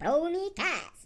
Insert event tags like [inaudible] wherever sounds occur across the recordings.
Promicast.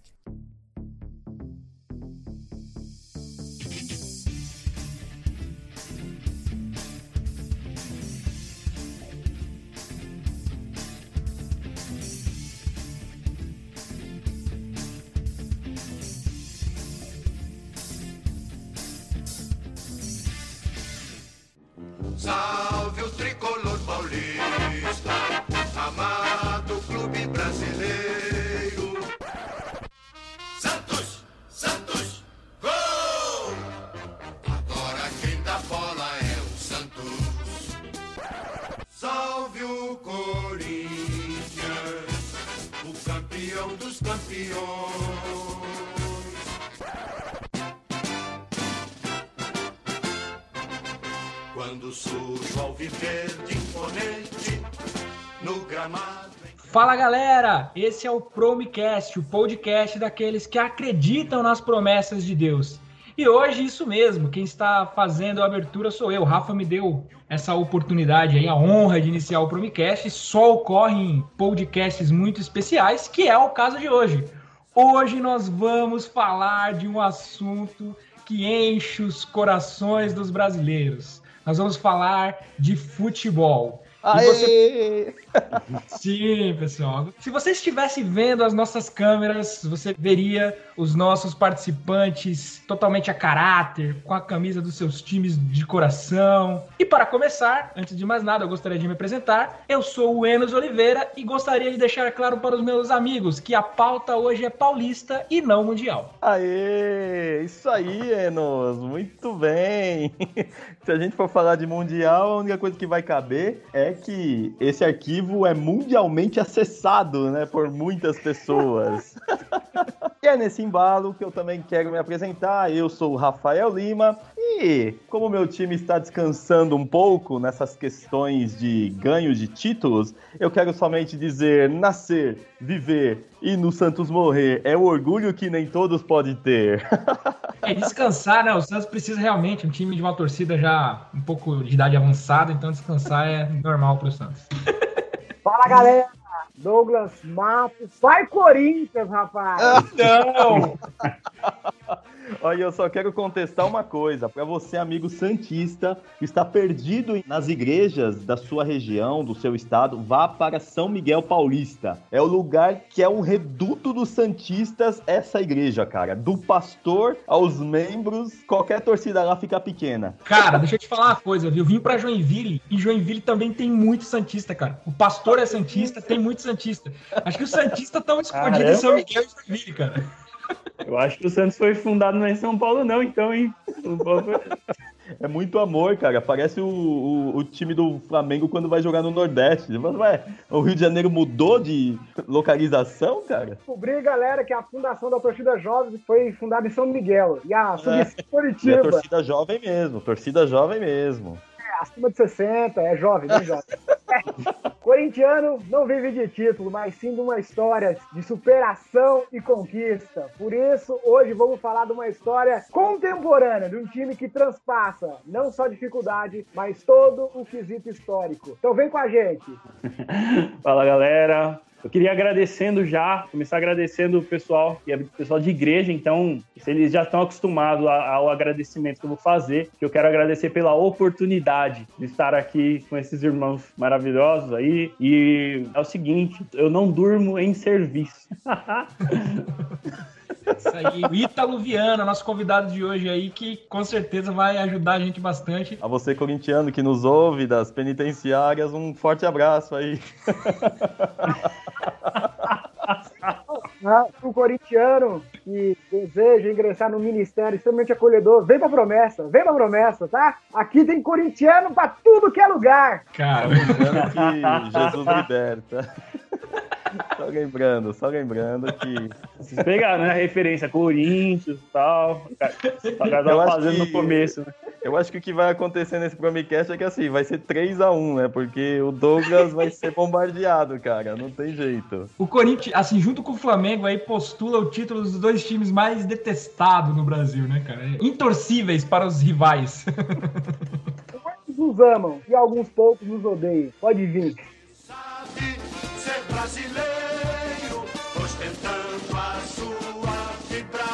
Fala galera, esse é o Promicast, o podcast daqueles que acreditam nas promessas de Deus. E hoje, isso mesmo, quem está fazendo a abertura sou eu. Rafa me deu essa oportunidade aí, a honra de iniciar o Promicast. Só ocorre em podcasts muito especiais, que é o caso de hoje. Hoje nós vamos falar de um assunto que enche os corações dos brasileiros. Nós vamos falar de futebol. E você-! Sim, pessoal. Se você estivesse vendo as nossas câmeras, você veria os nossos participantes totalmente a caráter, com a camisa dos seus times de coração. E para começar, antes de mais nada, eu gostaria de me apresentar. Eu sou o Enos Oliveira e gostaria de deixar claro para os meus amigos que a pauta hoje é paulista e não mundial. Aê! Isso aí, Enos! Muito bem! [laughs] Se a gente for falar de Mundial, a única coisa que vai caber é que esse arquivo é mundialmente acessado, né, por muitas pessoas. [laughs] É nesse embalo que eu também quero me apresentar. Eu sou o Rafael Lima e, como meu time está descansando um pouco nessas questões de ganho de títulos, eu quero somente dizer: nascer, viver e no Santos morrer é o orgulho que nem todos podem ter. [laughs] É descansar, né? O Santos precisa realmente, um time de uma torcida já um pouco de idade avançada, então descansar é normal para o Santos. Fala galera, Douglas Matos, vai Corinthians, rapaz! Não! [laughs] Olha, eu só quero contestar uma coisa. Para você, amigo santista, que está perdido nas igrejas da sua região, do seu estado, vá para São Miguel Paulista. É o lugar que é um reduto dos santistas, essa igreja, cara. Do pastor aos membros, qualquer torcida lá fica pequena. Cara, deixa eu te falar uma coisa, viu? Vim pra Joinville e Joinville também tem muito Santista, cara. O pastor é Santista, tem muito Santista. Acho que os Santistas estão escondidos em. São Miguel e Joinville, cara. Eu acho que o Santos foi fundado não é em São Paulo, não, então, hein? São Paulo foi- É muito amor, cara. Parece o, o, o time do Flamengo quando vai jogar no Nordeste. Mas, ué, o Rio de Janeiro mudou de localização, cara? Descobri, galera, que a fundação da torcida jovem foi fundada em São Miguel. E a subida E é Curitiba, torcida jovem mesmo, torcida jovem mesmo. Acima de 60, é jovem, bem jovem. [laughs] É. Corintiano não vive de título, mas sim de uma história de superação e conquista. Por isso, hoje vamos falar de uma história contemporânea, de um time que transpassa não só dificuldade, mas todo o quesito histórico. Então vem com a gente. [laughs] Fala, galera. Eu queria agradecendo já, começar agradecendo o pessoal, que é o pessoal de igreja, então, se eles já estão acostumados ao agradecimento que eu vou fazer, que eu quero agradecer pela oportunidade de estar aqui com esses irmãos maravilhosos aí. E é o seguinte, eu não durmo em serviço. [laughs] Isso aí, o Ítalo Viana, nosso convidado de hoje aí, que com certeza vai ajudar a gente bastante. A você, corintiano, que nos ouve das penitenciárias, um forte abraço aí. né? O corintiano que deseja ingressar no ministério extremamente acolhedor, vem pra promessa, vem pra promessa, tá? Aqui tem corintiano pra tudo que é lugar. Cara, que Jesus liberta. Só lembrando, só lembrando que Vocês pegaram, né? A referência Corinthians e tal. O cara tava acho fazendo que- no começo, né? eu acho que o que vai acontecer nesse Promicast é que assim, vai ser 3x1, né? Porque o Douglas vai ser bombardeado, cara. Não tem jeito. o Corinthians, assim, junto com o Flamengo, aí postula o título dos dois times mais detestados no Brasil, né, cara? Intorcíveis para os rivais. Muitos nos amam e alguns poucos nos odeiam. Pode vir. Sabe ser brasileiro, ostentando a sua fibra.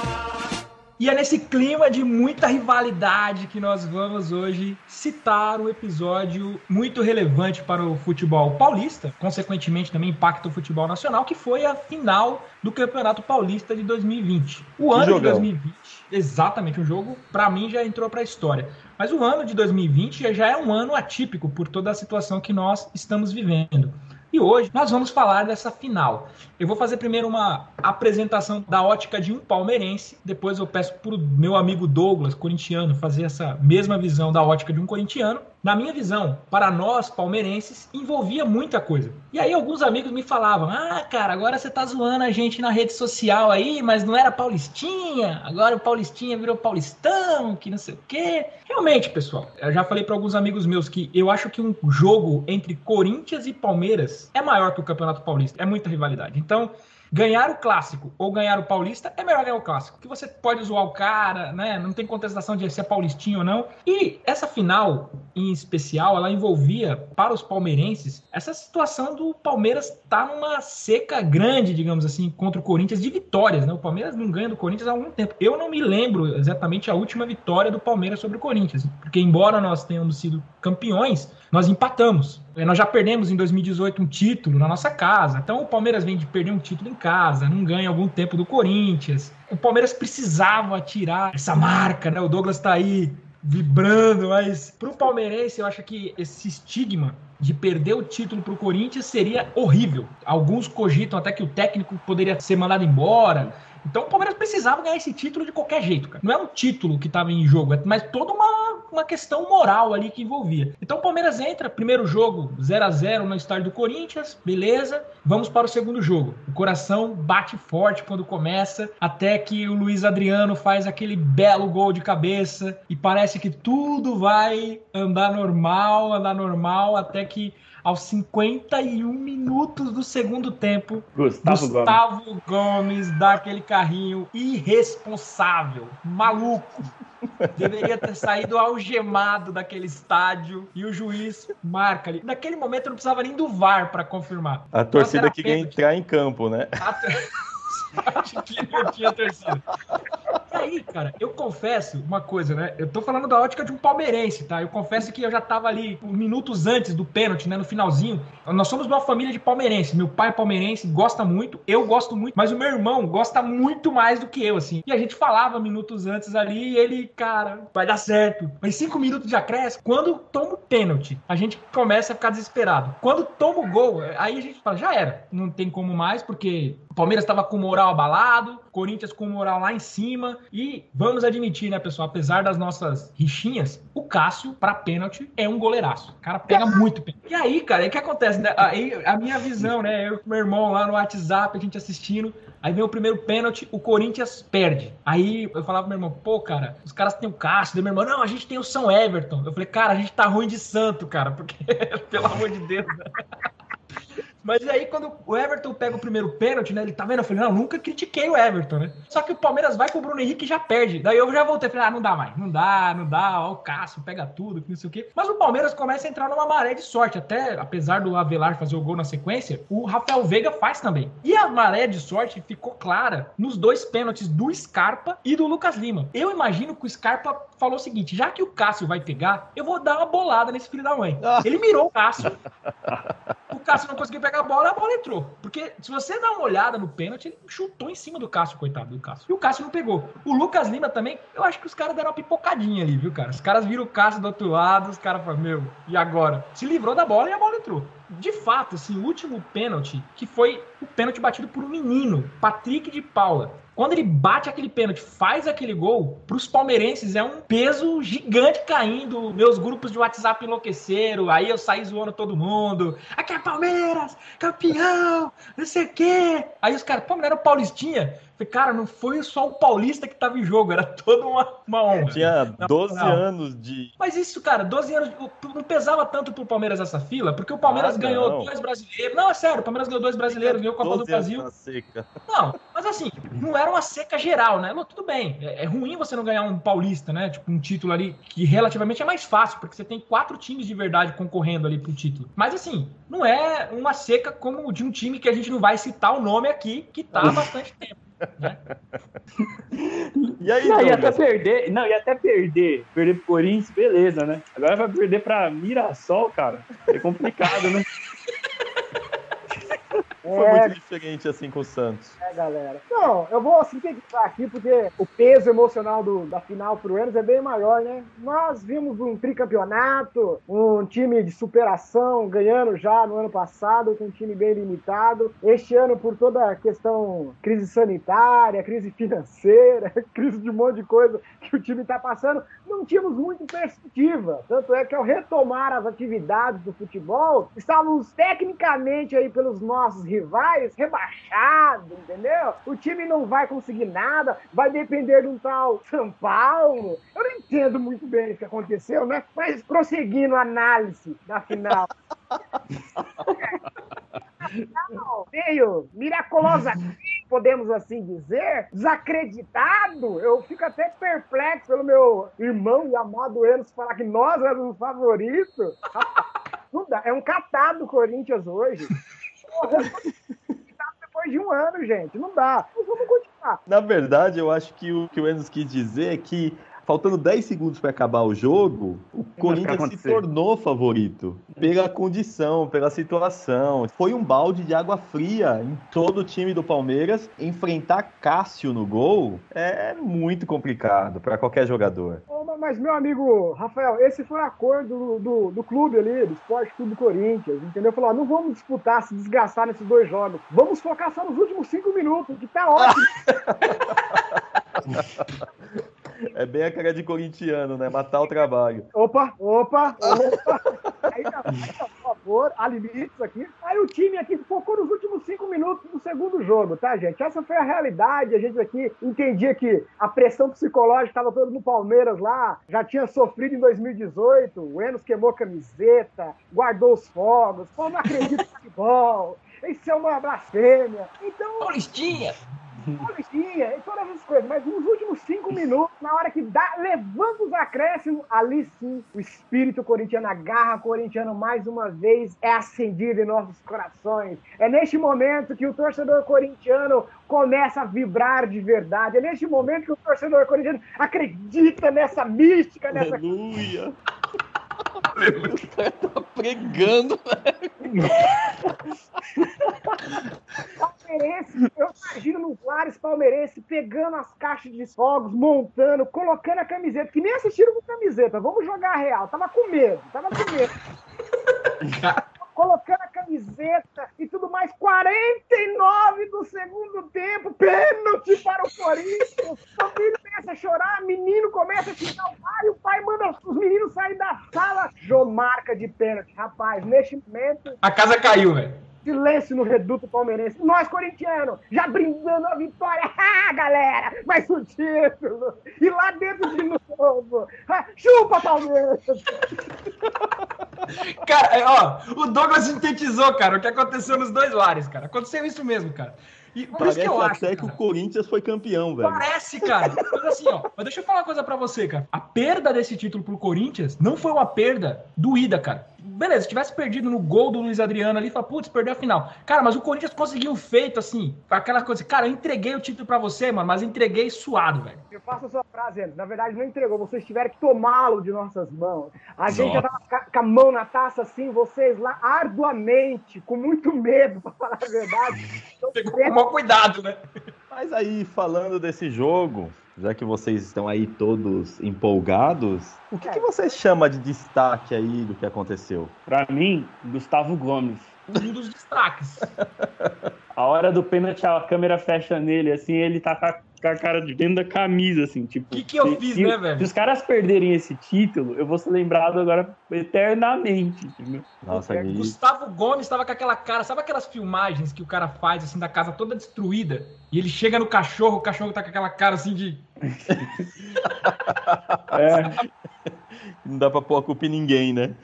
E é nesse clima de muita rivalidade que nós vamos hoje citar um episódio muito relevante para o futebol paulista, consequentemente também impacta o futebol nacional, que foi a final do Campeonato Paulista de 2020. O ano Jogão. de 2020, exatamente um jogo, para mim já entrou para a história. Mas o ano de 2020 já é um ano atípico por toda a situação que nós estamos vivendo. E hoje nós vamos falar dessa final. Eu vou fazer primeiro uma apresentação da ótica de um palmeirense, depois eu peço para o meu amigo Douglas, corintiano, fazer essa mesma visão da ótica de um corintiano. Na minha visão, para nós palmeirenses, envolvia muita coisa. E aí alguns amigos me falavam: "Ah, cara, agora você tá zoando a gente na rede social aí, mas não era paulistinha, agora o paulistinha virou paulistão, que não sei o quê". Realmente, pessoal, eu já falei para alguns amigos meus que eu acho que um jogo entre Corinthians e Palmeiras é maior que o Campeonato Paulista, é muita rivalidade. Então, ganhar o clássico ou ganhar o paulista é melhor ganhar o clássico. Que você pode zoar o cara, né? Não tem contestação de se é paulistinho ou não. E essa final, em especial, ela envolvia para os palmeirenses essa situação do Palmeiras estar tá numa seca grande, digamos assim, contra o Corinthians de vitórias, né? O Palmeiras não ganha do Corinthians há algum tempo. Eu não me lembro exatamente a última vitória do Palmeiras sobre o Corinthians, porque embora nós tenhamos sido campeões, nós empatamos. Nós já perdemos em 2018 um título na nossa casa. Então o Palmeiras vem de perder um título em casa, não ganha algum tempo do Corinthians. O Palmeiras precisava tirar essa marca, né? O Douglas tá aí vibrando, mas para o palmeirense eu acho que esse estigma de perder o título para o Corinthians seria horrível. Alguns cogitam até que o técnico poderia ser mandado embora. Então o Palmeiras precisava ganhar esse título de qualquer jeito, cara. Não é um título que estava em jogo, é mas toda uma, uma questão moral ali que envolvia. Então o Palmeiras entra, primeiro jogo 0 a 0 no estádio do Corinthians, beleza. Vamos para o segundo jogo. O coração bate forte quando começa, até que o Luiz Adriano faz aquele belo gol de cabeça e parece que tudo vai andar normal, andar normal, até que aos 51 minutos do segundo tempo, Gustavo, Gustavo Gomes. Gomes dá aquele carrinho irresponsável, maluco. Deveria ter saído algemado daquele estádio e o juiz marca ali. Naquele momento não precisava nem do VAR para confirmar. A torcida que quer entrar em campo, né? [laughs] Acho que não tinha torcida. E aí, cara, eu confesso uma coisa, né? Eu tô falando da ótica de um palmeirense, tá? Eu confesso que eu já tava ali minutos antes do pênalti, né? No finalzinho. Nós somos uma família de palmeirense. Meu pai é palmeirense, gosta muito, eu gosto muito, mas o meu irmão gosta muito mais do que eu, assim. E a gente falava minutos antes ali e ele, cara, vai dar certo. Mas cinco minutos de acréscimo. Quando toma o pênalti, a gente começa a ficar desesperado. Quando toma o gol, aí a gente fala, já era. Não tem como mais, porque o Palmeiras estava com moral abalado, Corinthians com moral lá em cima. E vamos admitir, né, pessoal, apesar das nossas rixinhas, o Cássio, para pênalti, é um goleiraço. O cara pega muito pênalti. E aí, cara, o que acontece? Né? Aí, a minha visão, né? Eu com meu irmão lá no WhatsApp, a gente assistindo. Aí vem o primeiro pênalti, o Corinthians perde. Aí eu falava pro meu irmão, pô, cara, os caras têm o Cássio. Meu irmão, não, a gente tem o São Everton. Eu falei, cara, a gente tá ruim de santo, cara, porque, [laughs] pelo amor de Deus. [laughs] Mas aí, quando o Everton pega o primeiro pênalti, né? Ele tá vendo? Eu falei, não, nunca critiquei o Everton, né? Só que o Palmeiras vai com o Bruno Henrique e já perde. Daí eu já voltei, falei, ah, não dá mais, não dá, não dá, ó, o Cássio pega tudo, não sei o quê. Mas o Palmeiras começa a entrar numa maré de sorte. Até, apesar do Avelar fazer o gol na sequência, o Rafael Veiga faz também. E a maré de sorte ficou clara nos dois pênaltis do Scarpa e do Lucas Lima. Eu imagino que o Scarpa falou o seguinte: já que o Cássio vai pegar, eu vou dar uma bolada nesse filho da mãe. Ele mirou o Cássio. O Cássio não conseguiu pegar a bola, a bola entrou. Porque se você dá uma olhada no pênalti, ele chutou em cima do Cássio, coitado do Cássio. E o Cássio não pegou. O Lucas Lima também, eu acho que os caras deram uma pipocadinha ali, viu, cara? Os caras viram o Cássio do outro lado, os caras falaram, meu, e agora? Se livrou da bola e a bola entrou. De fato, o último pênalti, que foi o pênalti batido por um menino, Patrick de Paula. Quando ele bate aquele pênalti, faz aquele gol, para os palmeirenses é um peso gigante caindo. Meus grupos de WhatsApp enlouqueceram, aí eu saí zoando todo mundo. Aqui é Palmeiras, campeão, não sei o quê. Aí os caras, pô, não era o Paulistinha? Falei, cara, não foi só o Paulista que tava em jogo, era toda uma, uma honra. Tinha 12 Não. anos de. Mas isso, cara, 12 anos, não pesava tanto pro Palmeiras essa fila, porque o Palmeiras Ah, ganhou dois brasileiros. Não, é sério, o Palmeiras ganhou dois brasileiros, ganhou a Copa do 12 anos Brasil. seca. Não, mas assim, não era uma seca geral, né? Mas tudo bem. É, é ruim você não ganhar um paulista, né? Tipo, um título ali que relativamente é mais fácil, porque você tem quatro times de verdade concorrendo ali pro título. Mas assim, não é uma seca como de um time que a gente não vai citar o nome aqui, que tá há [laughs] bastante tempo. Né? E aí, Não, ia até perder. Não, ia até perder. Perder pro Corinthians, beleza, né? Agora vai perder pra Mirassol, cara. É complicado, né? [laughs] Foi É, muito diferente assim com o Santos. É, galera. Não, eu vou sintetizar aqui porque o peso emocional do- da final pro Enos é bem maior, né? Nós vimos um tricampeonato, um time de superação ganhando já no ano passado, com um time bem limitado. Este ano, por toda a questão crise sanitária, crise financeira, [laughs] crise de um monte de coisa que o time tá passando, não tínhamos muito perspectiva. Tanto é que ao retomar as atividades do futebol, estávamos tecnicamente aí pelos nossos rivais rebaixados, entendeu? O time não vai conseguir nada, vai depender de um tal São Paulo. Eu não entendo muito bem o que aconteceu, né? Mas prosseguindo a análise da final. Não, [laughs] veio miraculosamente, podemos assim dizer, desacreditado. Eu fico até perplexo pelo meu irmão e amado Enos falar que nós éramos não dá, É um catado do Corinthians hoje. [laughs] Depois de um ano, gente. Não dá. Mas vamos continuar. Na verdade, eu acho que o que o Enos quis dizer é que, faltando 10 segundos para acabar o jogo, o Corinthians se tornou favorito. Pela condição, pela situação. Foi um balde de água fria em todo o time do Palmeiras. Enfrentar Cássio no gol é muito complicado para qualquer jogador. Mas, meu amigo Rafael, esse foi o acordo do, do, do clube ali, do Esporte Clube Corinthians, entendeu? Falou, não vamos disputar, se desgastar nesses dois jogos. Vamos focar só nos últimos cinco minutos, que tá ótimo. [laughs] É bem a cara de corintiano, né? Matar o trabalho. Opa, opa, opa. Aí, não, aí não, por favor, há limites aqui. Aí o time aqui focou nos últimos cinco minutos do segundo jogo, tá, gente? Essa foi a realidade. A gente aqui entendia que a pressão psicológica estava toda no Palmeiras lá. Já tinha sofrido em 2018. O Enos queimou a camiseta, guardou os fogos. Pô, não acredito em futebol. Isso é uma blasfêmia. Então, Paulistinha! E todas essas coisas, mas nos últimos cinco minutos, na hora que dá, levando os acréscimos, ali sim, o espírito corintiano, a garra corintiana, mais uma vez, é acendida em nossos corações. É neste momento que o torcedor corintiano começa a vibrar de verdade. É neste momento que o torcedor corintiano acredita nessa mística, nessa Aleluia! O cara tá pregando, palmeirense, eu imagino nos lares palmeirenses pegando as caixas de fogos, montando, colocando a camiseta, que nem assistiram com camiseta, vamos jogar a real, tava com medo, tava com medo. [laughs] colocando a camiseta e tudo mais, 49 do segundo tempo, pênalti para o Corinthians, o filho começa a chorar, menino começa a e o pai saírem da marca de pênalti, rapaz, neste momento, A casa caiu, velho. Silêncio no reduto palmeirense. Nós, corintianos, já brindando a vitória. [laughs] Ah, galera, mais um título. E lá dentro de novo. Ah, chupa, Palmeiras. [laughs] Cara, é, ó, o Douglas sintetizou, cara, o que aconteceu nos dois lares, cara. Aconteceu isso mesmo, cara. E por isso Parece que eu acho. até que cara. o Corinthians foi campeão, velho. Parece, cara. Mas assim, ó. Mas deixa eu falar uma coisa pra você, cara. A perda desse título pro Corinthians não foi uma perda doída, cara. Beleza, se tivesse perdido no gol do Luiz Adriano ali, fala, putz, perdeu a final. Cara, mas o Corinthians conseguiu um feito, assim, aquela coisa. Cara, eu entreguei o título pra você, mano, mas entreguei suado, velho. Eu faço a sua frase. Na verdade, não entregou. Vocês tiveram que tomá-lo de nossas mãos. A gente já tava com a mão na taça, assim, vocês lá, arduamente, com muito medo, [laughs] pra falar a verdade. Pegou com o maior cuidado, né? Mas aí, falando desse jogo, já que vocês estão aí todos empolgados, o que, que você chama de destaque aí do que aconteceu? Pra mim, Gustavo Gomes. Um dos destaques. [laughs] A hora do pênalti, a câmera fecha nele, assim, ele tá com a, com a cara de dentro da camisa, assim, tipo. Que que eu se- fiz, se- né, velho? Se os caras perderem esse título, eu vou ser lembrado agora eternamente, entendeu? Nossa, É, aí, Gustavo Gomes tava com aquela cara, sabe aquelas filmagens que o cara faz, assim, da casa toda destruída? E ele chega no cachorro, o cachorro tá com aquela cara assim de. É, não dá pra pôr a culpa em ninguém, né?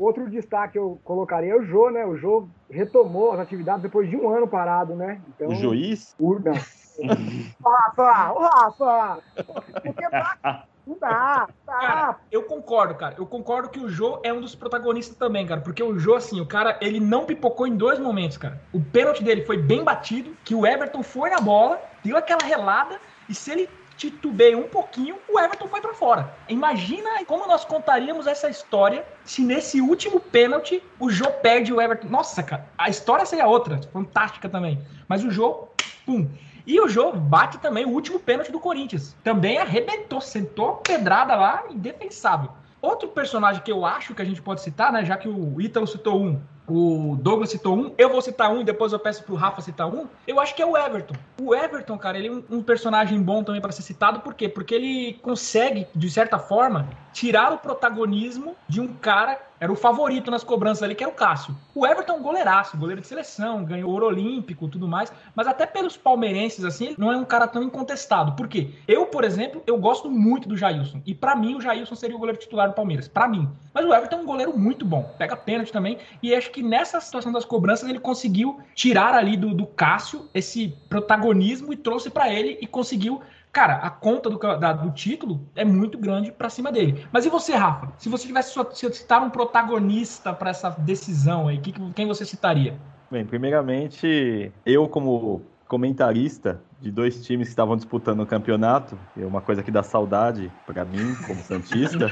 Outro destaque eu colocaria é o Jô, né? O Jô retomou as atividades depois de um ano parado, né? Então, O juiz? O, não. [laughs] Rafa, ô, Rafa! Porque pra [laughs] Não dá, dá. Cara, eu concordo, cara. Eu concordo que o Jô é um dos protagonistas também, cara. Porque o Jô, assim, o cara, ele não pipocou em dois momentos, cara. O pênalti dele foi bem batido, que o Everton foi na bola, deu aquela relada, e se ele titubeia um pouquinho, o Everton foi para fora. Imagina como nós contaríamos essa história se nesse último pênalti o Jô perde o Everton. Nossa, cara, a história seria outra, fantástica também. Mas o Jô, pum. E o Jô bate também o último pênalti do Corinthians. Também arrebentou, sentou pedrada lá, indefensável. Outro personagem que eu acho que a gente pode citar, né, já que o Ítalo citou um, o Douglas citou um, eu vou citar um depois eu peço pro Rafa citar um. Eu acho que é o Everton. O Everton, cara, ele é um, um personagem bom também para ser citado, por quê? Porque ele consegue, de certa forma, tirar o protagonismo de um cara era o favorito nas cobranças ali, que era o Cássio. O Everton é um goleiraço, goleiro de seleção, ganhou ouro olímpico tudo mais, mas até pelos palmeirenses, assim, não é um cara tão incontestado. Por quê? Eu, por exemplo, eu gosto muito do Jailson. E para mim, o Jailson seria o goleiro titular do Palmeiras. para mim. Mas o Everton é um goleiro muito bom. Pega pênalti também. E acho que nessa situação das cobranças, ele conseguiu tirar ali do, do Cássio esse protagonismo e trouxe para ele e conseguiu cara, a conta do, da, do título é muito grande para cima dele. Mas e você, Rafa? Se você tivesse se citar um protagonista para essa decisão aí, que, quem você citaria? Bem, primeiramente, eu como comentarista de dois times que estavam disputando o campeonato, é uma coisa que dá saudade para mim, como Santista.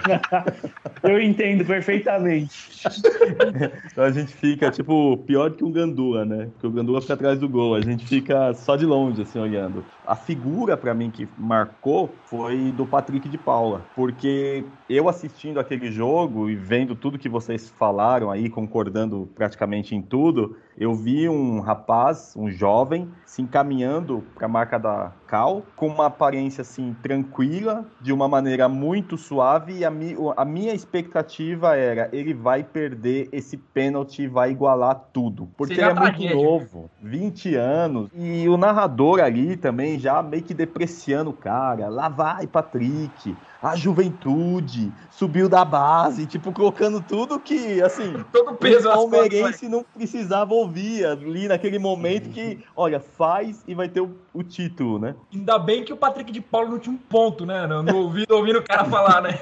[laughs] Eu entendo perfeitamente. [laughs] então a gente fica, tipo, pior que um Gandula, né? Porque o Gandula fica atrás do gol, a gente fica só de longe, assim, olhando. A figura, para mim, que marcou foi do Patrick de Paula, porque eu assistindo aquele jogo e vendo tudo que vocês falaram aí, concordando praticamente em tudo, eu vi um rapaz, um jovem, se encaminhando para marca da Cal, com uma aparência assim tranquila, de uma maneira muito suave, e a, mi a minha expectativa era ele vai perder esse pênalti e vai igualar tudo. Porque Seria ele é muito novo, 20 anos, e o narrador ali também já meio que depreciando o cara. Lá vai, Patrick a juventude, subiu da base, tipo, colocando tudo que, assim, [laughs] todo peso o palmeirense não precisava ouvir ali naquele momento que, olha, faz e vai ter o, o, título, né? Ainda bem que o Patrick de Paulo não tinha um ponto, né? No ouvido, ouvindo o cara falar, né?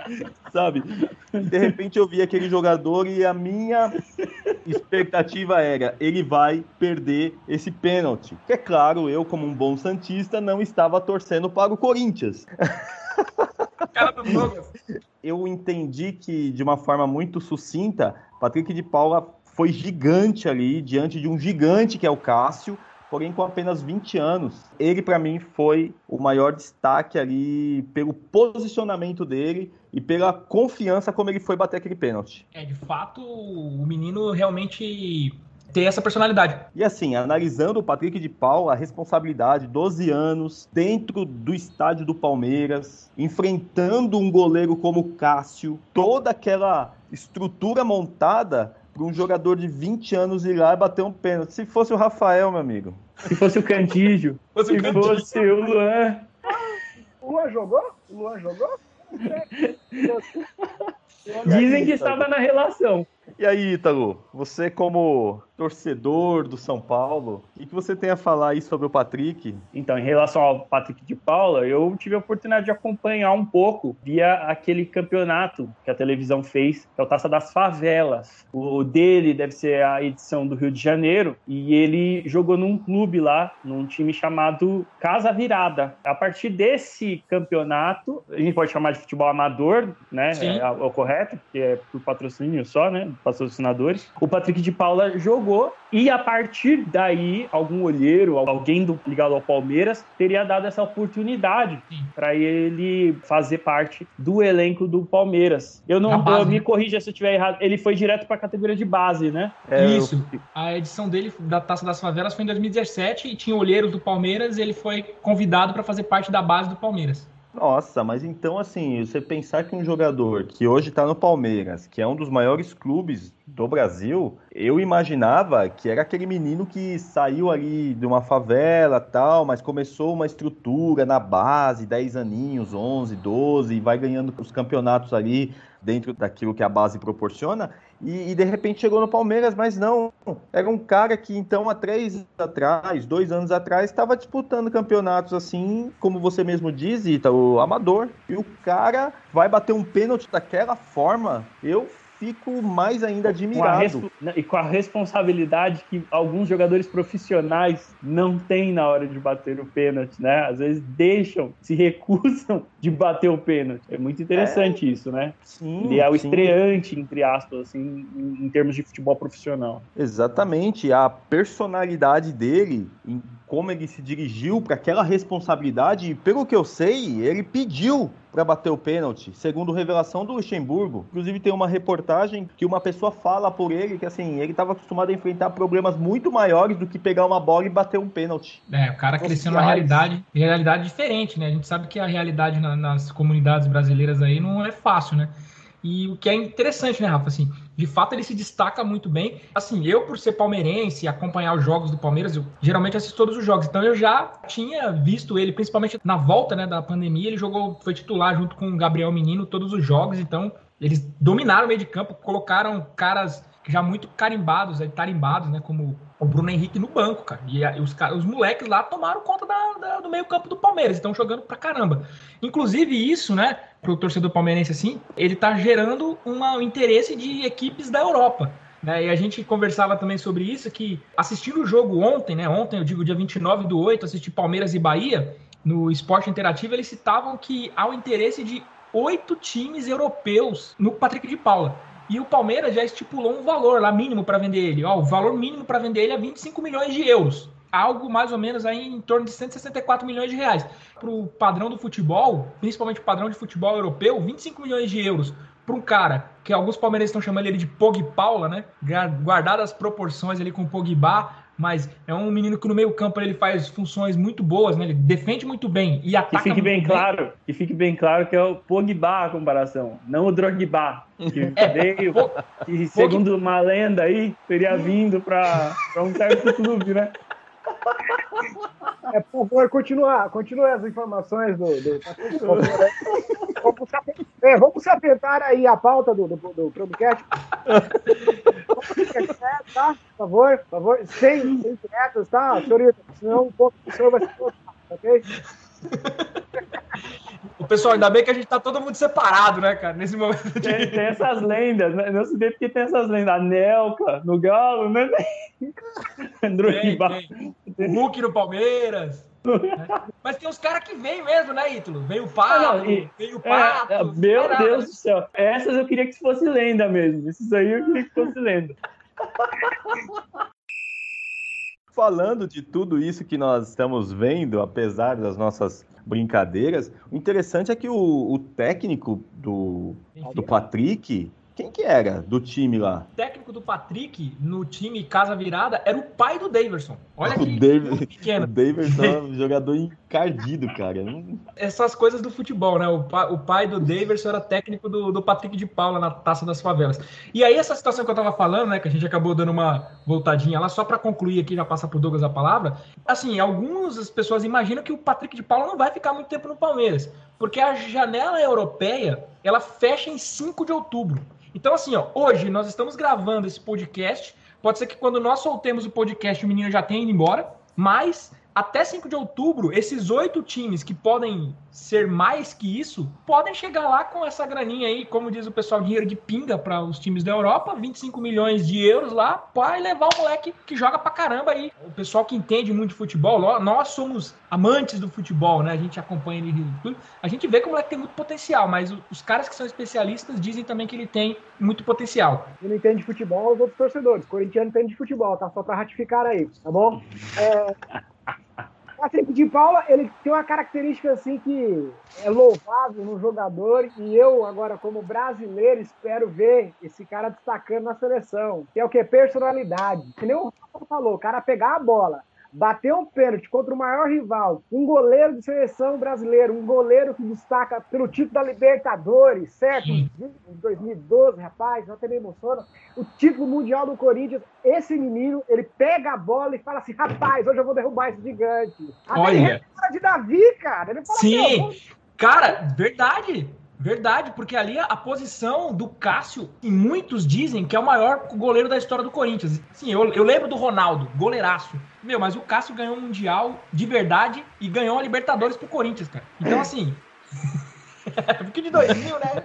[laughs] Sabe? De repente eu vi aquele jogador e a minha expectativa era, ele vai perder esse pênalti. Que é claro, eu como um bom santista não estava torcendo para o Corinthians. [laughs] Cara do Douglas. Eu entendi que, de uma forma muito sucinta, Patrick de Paula foi gigante ali, diante de um gigante que é o Cássio, porém com apenas 20 anos. Ele, para mim, foi o maior destaque ali pelo posicionamento dele e pela confiança como ele foi bater aquele pênalti. É, de fato, o menino realmente ter essa personalidade. E assim, analisando o Patrick de Paula, a responsabilidade, 12 anos, dentro do estádio do Palmeiras, enfrentando um goleiro como Cássio, toda aquela estrutura montada para um jogador de 20 anos ir lá e bater um pênalti. Se fosse o Rafael, meu amigo. Se fosse o Cantígio. [laughs] se fosse o Luan. O Luan jogou? O Luan jogou? [laughs] Dizem que estava na relação. E aí, Ítalo, você como torcedor do São Paulo, o que você tem a falar aí sobre o Patrick? Então, em relação ao Patrick de Paula, eu tive a oportunidade de acompanhar um pouco via aquele campeonato que a televisão fez, que é o Taça das Favelas. O dele deve ser a edição do Rio de Janeiro, e ele jogou num clube lá, num time chamado Casa Virada. A partir desse campeonato, a gente pode chamar de futebol amador, né? Sim. É, é o correto, que é por patrocínio só, né? Patrocinadores. O Patrick de Paula jogou e a partir daí, algum olheiro, alguém do, ligado ao Palmeiras, teria dado essa oportunidade para ele fazer parte do elenco do Palmeiras. Eu não eu, me corrija se eu estiver errado. Ele foi direto para a categoria de base, né? É, Isso. Eu... A edição dele da Taça das Favelas foi em 2017 e tinha olheiros do Palmeiras. E ele foi convidado para fazer parte da base do Palmeiras. Nossa, mas então assim, você pensar que um jogador que hoje está no Palmeiras, que é um dos maiores clubes do Brasil, eu imaginava que era aquele menino que saiu ali de uma favela tal, mas começou uma estrutura na base, 10 aninhos, 11, 12, e vai ganhando os campeonatos ali dentro daquilo que a base proporciona, e, e, de repente chegou no Palmeiras, mas não. Era um cara que então há três anos atrás, dois anos atrás, estava disputando campeonatos assim, como você mesmo diz, o amador. E o cara vai bater um pênalti daquela forma. Eu fico mais ainda admirado. Com né, e com a responsabilidade que alguns jogadores profissionais não têm na hora de bater o pênalti, né? Às vezes deixam, se recusam [laughs] de bater o pênalti. É muito interessante é, isso, né? Sim, Ele é o sim. estreante, entre aspas, assim, em, em termos de futebol profissional. Exatamente. A personalidade dele, como ele se dirigiu para aquela responsabilidade, e pelo que eu sei, ele pediu para bater o pênalti, segundo revelação do Luxemburgo. Inclusive tem uma reportagem que uma pessoa fala por ele que assim, ele estava acostumado a enfrentar problemas muito maiores do que pegar uma bola e bater um pênalti. É, o cara cresceu numa realidade, realidade diferente, né? A gente sabe que a realidade na, nas comunidades brasileiras aí não é fácil, né? E o que é interessante, né, Rafa? Assim, de fato, ele se destaca muito bem. Assim, eu, por ser palmeirense e acompanhar os jogos do Palmeiras, eu geralmente assisto todos os jogos. Então, eu já tinha visto ele, principalmente na volta né, da pandemia. Ele jogou, foi titular junto com o Gabriel Menino todos os jogos. Então, eles dominaram o meio de campo, colocaram caras já muito carimbados, tarimbados, né? Como o Bruno Henrique no banco, cara. E, e os, os moleques lá tomaram conta da, da, do meio-campo do Palmeiras, estão jogando pra caramba. Inclusive, isso, né, pro torcedor palmeirense assim, ele tá gerando uma, um interesse de equipes da Europa. Né, e a gente conversava também sobre isso, que assistindo o jogo ontem, né? Ontem, eu digo dia 29 do 8, assisti Palmeiras e Bahia, no Esporte Interativo, eles citavam que há o interesse de oito times europeus no Patrick de Paula. E o Palmeiras já estipulou um valor lá mínimo para vender ele. Ó, o valor mínimo para vender ele é 25 milhões de euros. Algo mais ou menos aí em torno de 164 milhões de reais. Para o padrão do futebol, principalmente o padrão de futebol europeu, 25 milhões de euros para um cara que alguns palmeirenses estão chamando ele de Pogpaula, né? Guardadas as proporções ali com o Pogba, mas é um menino que no meio campo ele faz funções muito boas, né? Ele defende muito bem e ataca que fique bem, bem, claro, que fique bem claro que é o Pogba a comparação, não o Drogba, que [laughs] é, veio, que segundo uma lenda aí, teria vindo para um certo clube, né? É, por favor, continua, continua as informações do. do... [laughs] vamos, se, é, vamos se atentar aí à pauta do, do, do Chromecast. tá? Por favor, por favor, sem, sem diretas, tá, senhorita? Senão o senhor vai se ok? O pessoal, ainda bem que a gente tá todo mundo separado, né, cara, nesse momento. De... Tem, tem, essas lendas, né? Não se vê porque tem essas lendas. A Nelca no Galo, né? Tem, tem. O Hulk no Palmeiras. [laughs] Mas tem uns caras que vêm mesmo, né, Ítalo? Veio o Pato, ah, e... veio o Pato. É, meu Deus do céu. Essas eu queria que fosse lenda mesmo. Esses aí eu queria que fosse lenda. [laughs] Falando de tudo isso que nós estamos vendo, apesar das nossas brincadeiras, o interessante é que o, o técnico do, do Patrick quem que era do time lá? O técnico do Patrick no time Casa Virada era o pai do Daverson. Olha [laughs] o que David, pequeno. O Daverson é um [laughs] jogador encardido, cara. Essas coisas do futebol, né? O, pa, o pai do Daverson era técnico do, do Patrick de Paula na Taça das Favelas. E aí essa situação que eu tava falando, né? Que a gente acabou dando uma voltadinha lá, só para concluir aqui, já passar pro Douglas a palavra. Assim, algumas pessoas imaginam que o Patrick de Paula não vai ficar muito tempo no Palmeiras. Porque a janela europeia, ela fecha em 5 de outubro. Então, assim, ó, hoje nós estamos gravando esse podcast. Pode ser que quando nós soltemos o podcast, o menino já tenha ido embora, mas até 5 de outubro, esses oito times que podem ser mais que isso, podem chegar lá com essa graninha aí, como diz o pessoal, dinheiro de pinga para os times da Europa, 25 milhões de euros lá, para levar o moleque que joga pra caramba aí. O pessoal que entende muito futebol, nós somos amantes do futebol, né? A gente acompanha ele tudo. A gente vê que o moleque tem muito potencial, mas os caras que são especialistas dizem também que ele tem muito potencial. Não entende de futebol, os outros torcedores. O corintiano entende de futebol, tá? Só para ratificar aí, tá bom? É... Patrick de Paula, ele tem uma característica assim que é louvável no jogador e eu agora como brasileiro espero ver esse cara destacando na seleção, que é o que personalidade. Que nem o Rafa falou, o cara pegar a bola, bater um pênalti contra o maior rival, um goleiro de seleção brasileira, um goleiro que destaca pelo título da Libertadores, certo? Em 2012, rapaz, até me emociona. O título mundial do Corinthians, esse menino, ele pega a bola e fala assim: rapaz, hoje eu vou derrubar esse gigante. Até Olha. Ele de Davi, cara. Ele fala Sim, assim, cara, verdade. Verdade, porque ali a, posição do Cássio, e muitos dizem que é o maior goleiro da história do Corinthians. Sim, eu, eu lembro do Ronaldo, goleiraço. Meu, mas o Cássio ganhou um Mundial de verdade e ganhou a Libertadores pro Corinthians, cara. Então, assim. [laughs] Porque de 2000, né?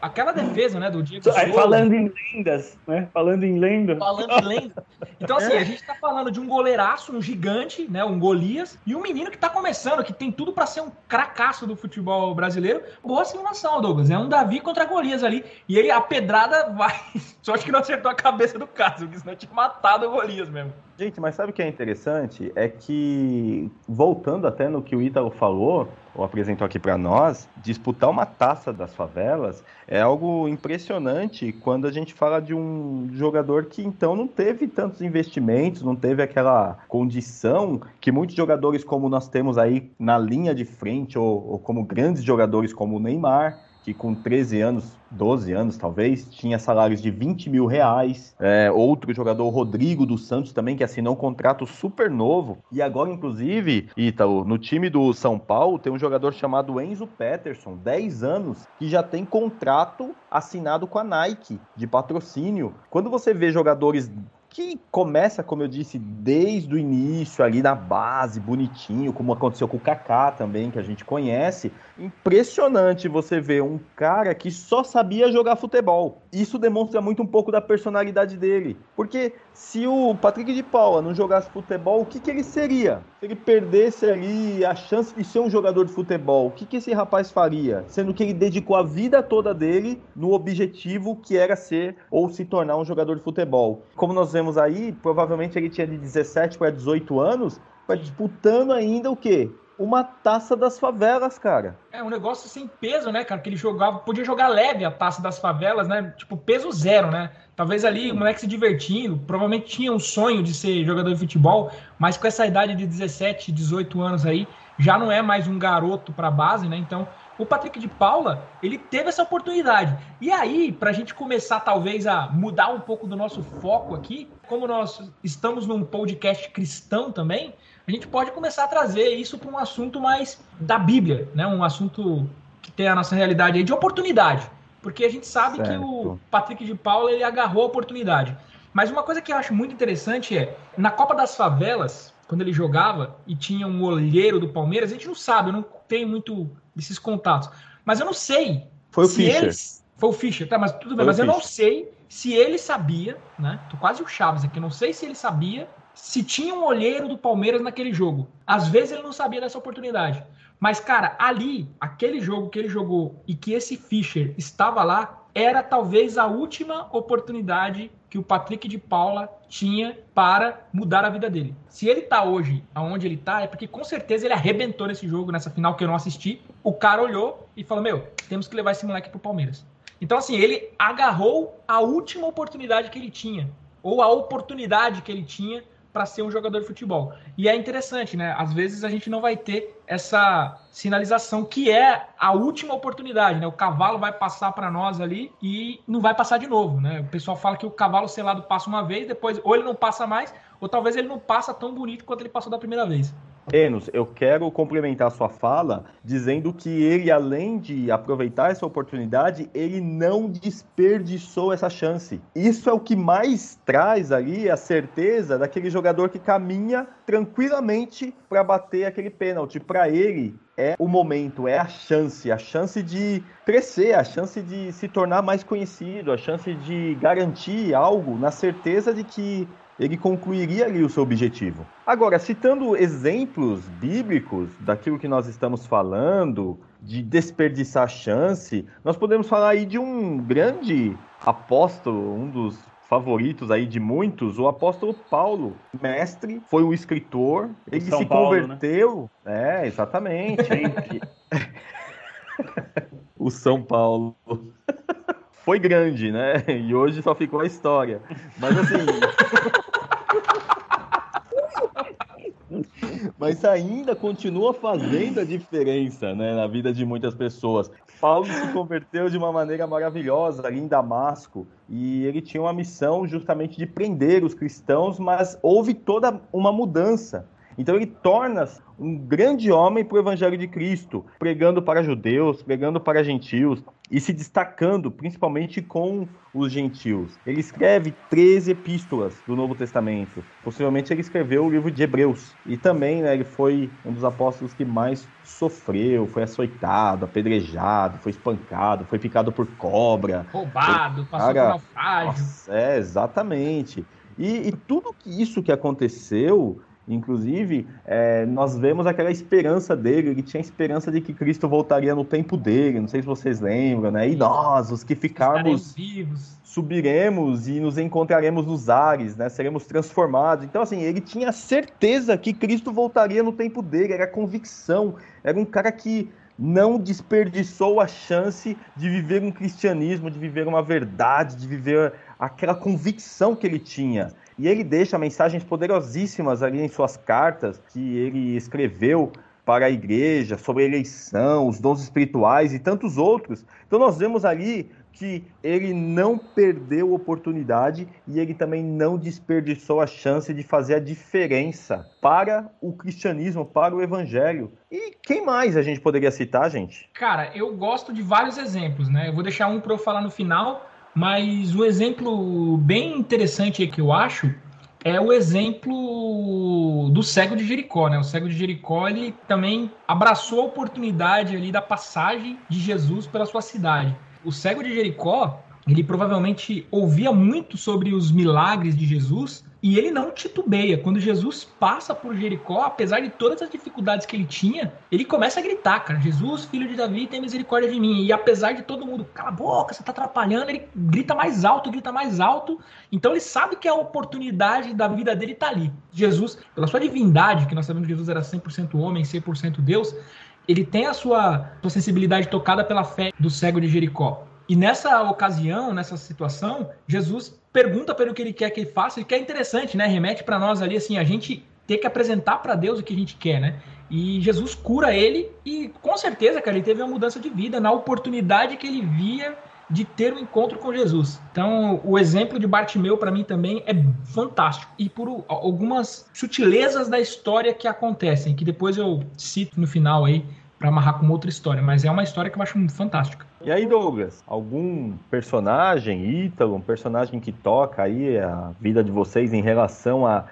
Aquela defesa, né, do Diego Souza. Falando em lendas, né? Falando em lenda. Falando em lenda. Então, assim, a gente tá falando de um goleiraço, um gigante, né, um Golias, e um menino que tá começando, que tem tudo para ser um cracaço do futebol brasileiro. Boa simulação, Douglas. É um Davi contra Golias ali. E ele, a pedrada vai... [laughs] Só acho que não acertou a cabeça do caso, porque senão tinha matado o Golias mesmo. Gente, mas sabe o que é interessante? É que, voltando até no que o Ítalo falou, ou apresentou aqui para nós, disputar uma taça das favelas é algo impressionante quando a gente fala de um jogador que então não teve tantos investimentos, não teve aquela condição que muitos jogadores como nós temos aí na linha de frente, ou, ou como grandes jogadores como o Neymar, que com 13 anos, 12 anos talvez, tinha salários de 20 mil reais. É, outro jogador, Rodrigo dos Santos, também, que assinou um contrato super novo. E agora, inclusive, Ítalo, no time do São Paulo tem um jogador chamado Enzo Peterson, 10 anos, que já tem contrato assinado com a Nike de patrocínio. Quando você vê jogadores que começa, como eu disse, desde o início ali na base, bonitinho, como aconteceu com o Kaká também, que a gente conhece. Impressionante você ver um cara que só sabia jogar futebol. Isso demonstra muito um pouco da personalidade dele. Porque se o Patrick de Paula não jogasse futebol, o que, que ele seria? Se ele perdesse ali a chance de ser um jogador de futebol, o que, que esse rapaz faria? Sendo que ele dedicou a vida toda dele no objetivo que era ser ou se tornar um jogador de futebol. Como nós vemos aí, provavelmente ele tinha de 17 para 18 anos, vai disputando ainda o quê? Uma taça das favelas, cara. É um negócio sem peso, né, cara? Que ele jogava, podia jogar leve a taça das favelas, né? Tipo, peso zero, né? Talvez ali o moleque se divertindo, provavelmente tinha um sonho de ser jogador de futebol, mas com essa idade de 17, 18 anos aí, já não é mais um garoto para base, né? Então, o Patrick de Paula, ele teve essa oportunidade. E aí, para a gente começar talvez a mudar um pouco do nosso foco aqui, como nós estamos num podcast cristão também, a gente pode começar a trazer isso para um assunto mais da Bíblia, né? Um assunto que tem a nossa realidade aí de oportunidade. Porque a gente sabe certo. que o Patrick de Paula, ele agarrou a oportunidade. Mas uma coisa que eu acho muito interessante é, na Copa das Favelas, quando ele jogava e tinha um olheiro do Palmeiras, a gente não sabe, eu não tenho muito desses contatos. Mas eu não sei. Foi o Fischer. Eles... Foi o Fischer, tá, mas tudo bem, Foi mas eu não sei se ele sabia, né? Tô quase o Chaves aqui, não sei se ele sabia se tinha um olheiro do Palmeiras naquele jogo. Às vezes ele não sabia dessa oportunidade. Mas, cara, ali, aquele jogo que ele jogou e que esse Fischer estava lá, era talvez a última oportunidade que o Patrick de Paula tinha para mudar a vida dele. Se ele tá hoje aonde ele tá, é porque com certeza ele arrebentou nesse jogo, nessa final que eu não assisti. O cara olhou e falou: Meu, temos que levar esse moleque pro Palmeiras. Então, assim, ele agarrou a última oportunidade que ele tinha, ou a oportunidade que ele tinha para ser um jogador de futebol. E é interessante, né? Às vezes a gente não vai ter essa sinalização que é a última oportunidade, né? O cavalo vai passar para nós ali e não vai passar de novo, né? O pessoal fala que o cavalo selado passa uma vez, depois ou ele não passa mais, ou talvez ele não passa tão bonito quanto ele passou da primeira vez. Enos, eu quero complementar a sua fala dizendo que ele, além de aproveitar essa oportunidade, ele não desperdiçou essa chance. Isso é o que mais traz ali a certeza daquele jogador que caminha tranquilamente para bater aquele pênalti. Para ele, é o momento, é a chance, a chance de crescer, a chance de se tornar mais conhecido, a chance de garantir algo na certeza de que ele concluiria ali o seu objetivo. Agora, citando exemplos bíblicos daquilo que nós estamos falando, de desperdiçar chance, nós podemos falar aí de um grande apóstolo, um dos favoritos aí de muitos, o apóstolo Paulo, mestre, foi um escritor, ele São se Paulo, converteu, né? é, exatamente. [laughs] o São Paulo [laughs] foi grande, né? E hoje só ficou a história. Mas assim. Mas ainda continua fazendo a diferença né, na vida de muitas pessoas. Paulo se converteu de uma maneira maravilhosa ali em Damasco e ele tinha uma missão justamente de prender os cristãos, mas houve toda uma mudança. Então ele torna-se um grande homem para o Evangelho de Cristo, pregando para judeus, pregando para gentios e se destacando principalmente com os gentios. Ele escreve 13 epístolas do Novo Testamento. Possivelmente ele escreveu o livro de Hebreus. E também né, ele foi um dos apóstolos que mais sofreu, foi açoitado, apedrejado, foi espancado, foi picado por cobra. Roubado, foi... passou Cara, por naufrágio. É, exatamente. E, e tudo que isso que aconteceu Inclusive, é, nós vemos aquela esperança dele, ele tinha esperança de que Cristo voltaria no tempo dele, não sei se vocês lembram, né? E nós, os que ficarmos vivos, subiremos e nos encontraremos nos ares, né? Seremos transformados. Então, assim, ele tinha certeza que Cristo voltaria no tempo dele, era convicção, era um cara que não desperdiçou a chance de viver um cristianismo, de viver uma verdade, de viver aquela convicção que ele tinha. E ele deixa mensagens poderosíssimas ali em suas cartas que ele escreveu para a igreja sobre a eleição, os dons espirituais e tantos outros. Então nós vemos ali que ele não perdeu oportunidade e ele também não desperdiçou a chance de fazer a diferença para o cristianismo, para o evangelho. E quem mais a gente poderia citar, gente? Cara, eu gosto de vários exemplos, né? Eu vou deixar um para eu falar no final, mas um exemplo bem interessante que eu acho é o exemplo do cego de Jericó, né? O cego de Jericó, ele também abraçou a oportunidade ali da passagem de Jesus pela sua cidade. O cego de Jericó, ele provavelmente ouvia muito sobre os milagres de Jesus e ele não titubeia. Quando Jesus passa por Jericó, apesar de todas as dificuldades que ele tinha, ele começa a gritar, cara, Jesus, filho de Davi, tem misericórdia de mim. E apesar de todo mundo, cala a boca, você tá atrapalhando, ele grita mais alto, grita mais alto. Então ele sabe que a oportunidade da vida dele tá ali. Jesus, pela sua divindade, que nós sabemos que Jesus era 100% homem, 100% Deus, ele tem a sua, sua sensibilidade tocada pela fé do cego de Jericó. E nessa ocasião, nessa situação, Jesus pergunta pelo que ele quer que ele faça, e que é interessante, né? Remete para nós ali assim, a gente ter que apresentar para Deus o que a gente quer, né? E Jesus cura ele e com certeza, cara, ele teve uma mudança de vida na oportunidade que ele via de ter um encontro com Jesus. Então, o exemplo de Bartimeu para mim também é fantástico e por algumas sutilezas da história que acontecem, que depois eu cito no final aí para amarrar com outra história, mas é uma história que eu acho fantástica. E aí, Douglas, algum personagem, Ítalo, um personagem que toca aí a vida de vocês em relação a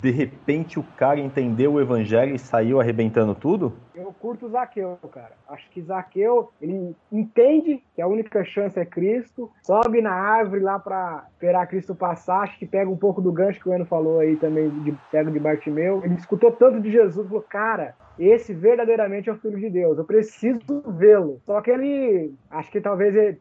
de repente o cara entendeu o evangelho e saiu arrebentando tudo? Eu curto Zaqueu, cara. Acho que Zaqueu, ele entende que a única chance é Cristo, sobe na árvore lá para esperar Cristo passar, acho que pega um pouco do gancho que o Ano falou aí também, de cego de Bartimeu. Ele escutou tanto de Jesus, falou, cara, esse verdadeiramente é o Filho de Deus, eu preciso vê-lo. Só que ele, acho que talvez ele,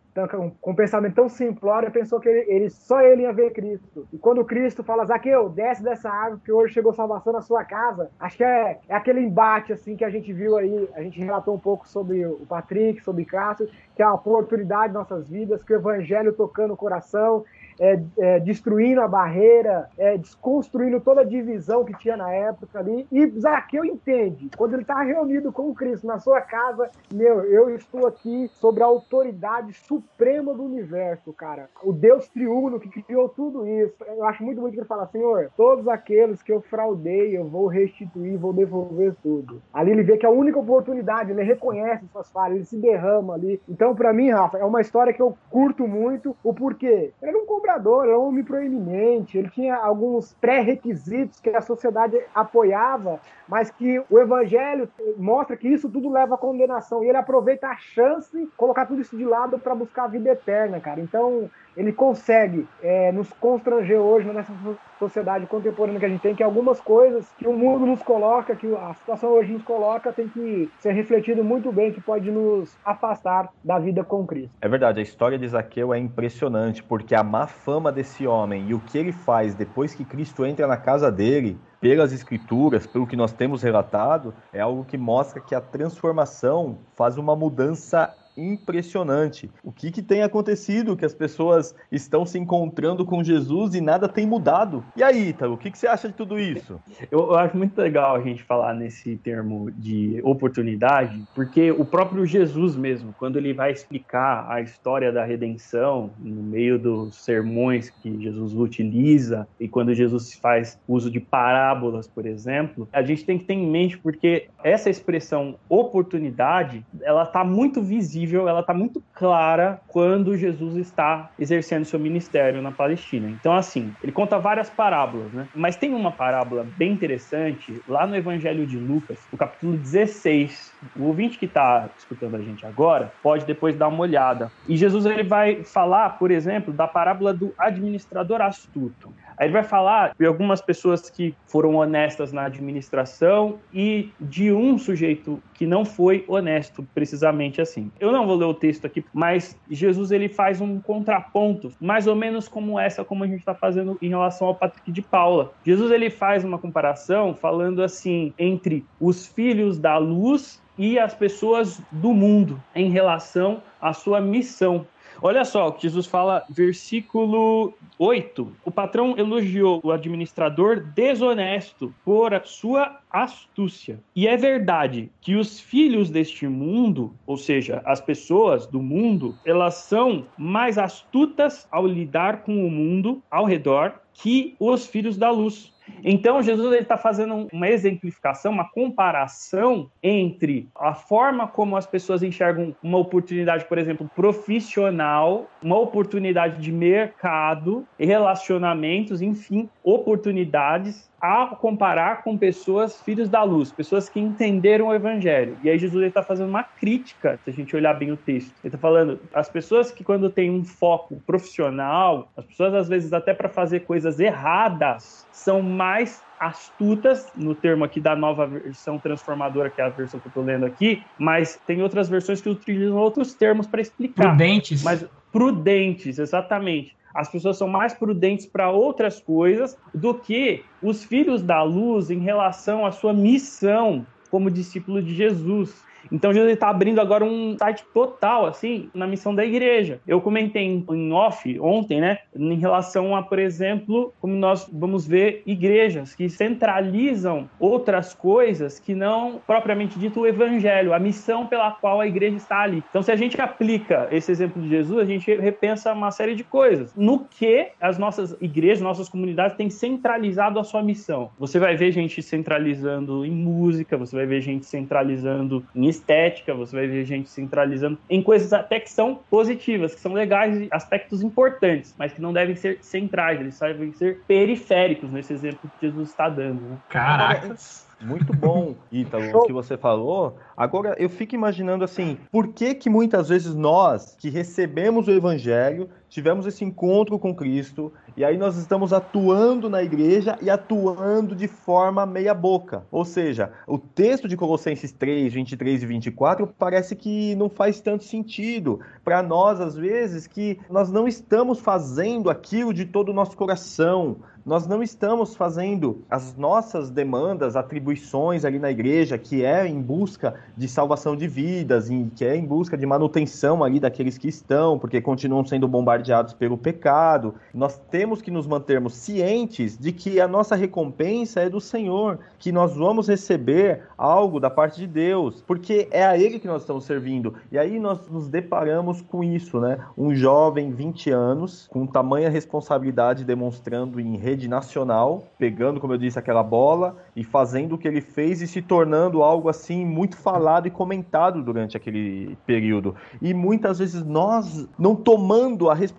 com um pensamento tão simplório, pensou que ele, ele, só ele ia ver Cristo. E quando Cristo fala, Zaqueu, desce dessa árvore que hoje chegou salvação na sua casa, acho que é, é aquele embate assim que a gente viu aí, a gente relatou um pouco sobre o Patrick, sobre Cássio, que é a oportunidade de nossas vidas, que o evangelho tocando o coração, é, é, destruindo a barreira, é, desconstruindo toda a divisão que tinha na época ali. E Zaqueu entende, quando ele está reunido com Cristo na sua casa, meu, eu estou aqui sobre a autoridade suprema do universo, cara. O Deus triuno que criou tudo isso. Eu acho muito bonito que ele fala, Senhor, todos aqueles que eu fraudei, eu vou restituir, vou devolver tudo. Ali ele vê que é a única oportunidade, ele reconhece suas falhas, ele se derrama ali. Então, para mim, Rafa, é uma história que eu curto muito. O porquê? Ele não procurador, era um homem proeminente, ele tinha alguns pré-requisitos que a sociedade apoiava, mas que o evangelho mostra que isso tudo leva à condenação. E ele aproveita a chance, colocar tudo isso de lado para buscar a vida eterna, cara. Então, ele consegue é, nos constranger hoje nessa sociedade contemporânea que a gente tem, que algumas coisas que o mundo nos coloca, que a situação hoje nos coloca, tem que ser refletido muito bem, que pode nos afastar da vida com Cristo. É verdade, a história de Zaqueu é impressionante, porque a má fama desse homem e o que ele faz depois que Cristo entra na casa dele, pelas escrituras, pelo que nós temos relatado, é algo que mostra que a transformação faz uma mudança impressionante. O que, que tem acontecido? Que as pessoas estão se encontrando com Jesus e nada tem mudado. E aí, Ítalo, o que, que você acha de tudo isso? Eu, eu acho muito legal a gente falar nesse termo de oportunidade, porque o próprio Jesus mesmo, quando ele vai explicar a história da redenção, no meio dos sermões que Jesus utiliza, e quando Jesus faz uso de parábolas, por exemplo, a gente tem que ter em mente porque essa expressão oportunidade, ela está muito visível, ela está muito clara quando Jesus está exercendo seu ministério na Palestina. Então, assim, ele conta várias parábolas, né? Mas tem uma parábola bem interessante lá no Evangelho de Lucas, no capítulo 16. O ouvinte que está escutando a gente agora pode depois dar uma olhada. E Jesus ele vai falar, por exemplo, da parábola do administrador astuto. Aí ele vai falar de algumas pessoas que foram honestas na administração e de um sujeito que não foi honesto, precisamente assim. Eu não vou ler o texto aqui, mas Jesus ele faz um contraponto, mais ou menos como essa, como a gente está fazendo em relação ao Patrick de Paula. Jesus ele faz uma comparação falando assim entre os filhos da luz e as pessoas do mundo em relação à sua missão. Olha só o que Jesus fala, versículo 8. O patrão elogiou o administrador desonesto por a sua astúcia. E é verdade que os filhos deste mundo, ou seja, as pessoas do mundo, elas são mais astutas ao lidar com o mundo ao redor que os filhos da luz. Então, Jesus está fazendo uma exemplificação, uma comparação entre a forma como as pessoas enxergam uma oportunidade, por exemplo, profissional, uma oportunidade de mercado, relacionamentos, enfim, oportunidades a comparar com pessoas filhos da luz, pessoas que entenderam o evangelho. E aí Jesus está fazendo uma crítica, se a gente olhar bem o texto. Ele está falando, as pessoas que quando têm um foco profissional, as pessoas às vezes até para fazer coisas erradas, são mais astutas, no termo aqui da nova versão transformadora, que é a versão que eu estou lendo aqui, mas tem outras versões que utilizam outros termos para explicar. Prudentes. Mas prudentes, exatamente. As pessoas são mais prudentes para outras coisas do que os filhos da luz em relação à sua missão como discípulo de Jesus. Então Jesus está abrindo agora um site total, assim, na missão da igreja. Eu comentei em off ontem, né, em relação a, por exemplo, como nós vamos ver igrejas que centralizam outras coisas que não propriamente dito o evangelho, a missão pela qual a igreja está ali. Então, se a gente aplica esse exemplo de Jesus, a gente repensa uma série de coisas. No que as nossas igrejas, nossas comunidades têm centralizado a sua missão. Você vai ver gente centralizando em música, você vai ver gente centralizando em estética, você vai ver gente centralizando em coisas até que são positivas, que são legais, aspectos importantes, mas que não devem ser centrais, eles devem ser periféricos nesse exemplo que Jesus está dando. Né? Caracas! Muito bom, Ítalo, o que você falou. Agora, eu fico imaginando assim, por que que muitas vezes nós, que recebemos o evangelho, tivemos esse encontro com Cristo, e aí nós estamos atuando na igreja e atuando de forma meia boca. Ou seja, o texto de Colossenses 3, 23 e 24 parece que não faz tanto sentido para nós, às vezes, que nós não estamos fazendo aquilo de todo o nosso coração, nós não estamos fazendo as nossas demandas, atribuições ali na igreja, que é em busca de salvação de vidas, que é em busca de manutenção ali daqueles que estão, porque continuam sendo bombardeados pelo pecado. Nós temos que nos mantermos cientes de que a nossa recompensa é do Senhor, que nós vamos receber algo da parte de Deus, porque é a Ele que nós estamos servindo. E aí nós nos deparamos com isso, né? Um jovem, 20 anos, com tamanha responsabilidade, demonstrando em rede nacional, pegando, como eu disse, aquela bola e fazendo o que ele fez e se tornando algo assim muito falado e comentado durante aquele período. E muitas vezes nós não tomando a responsabilidade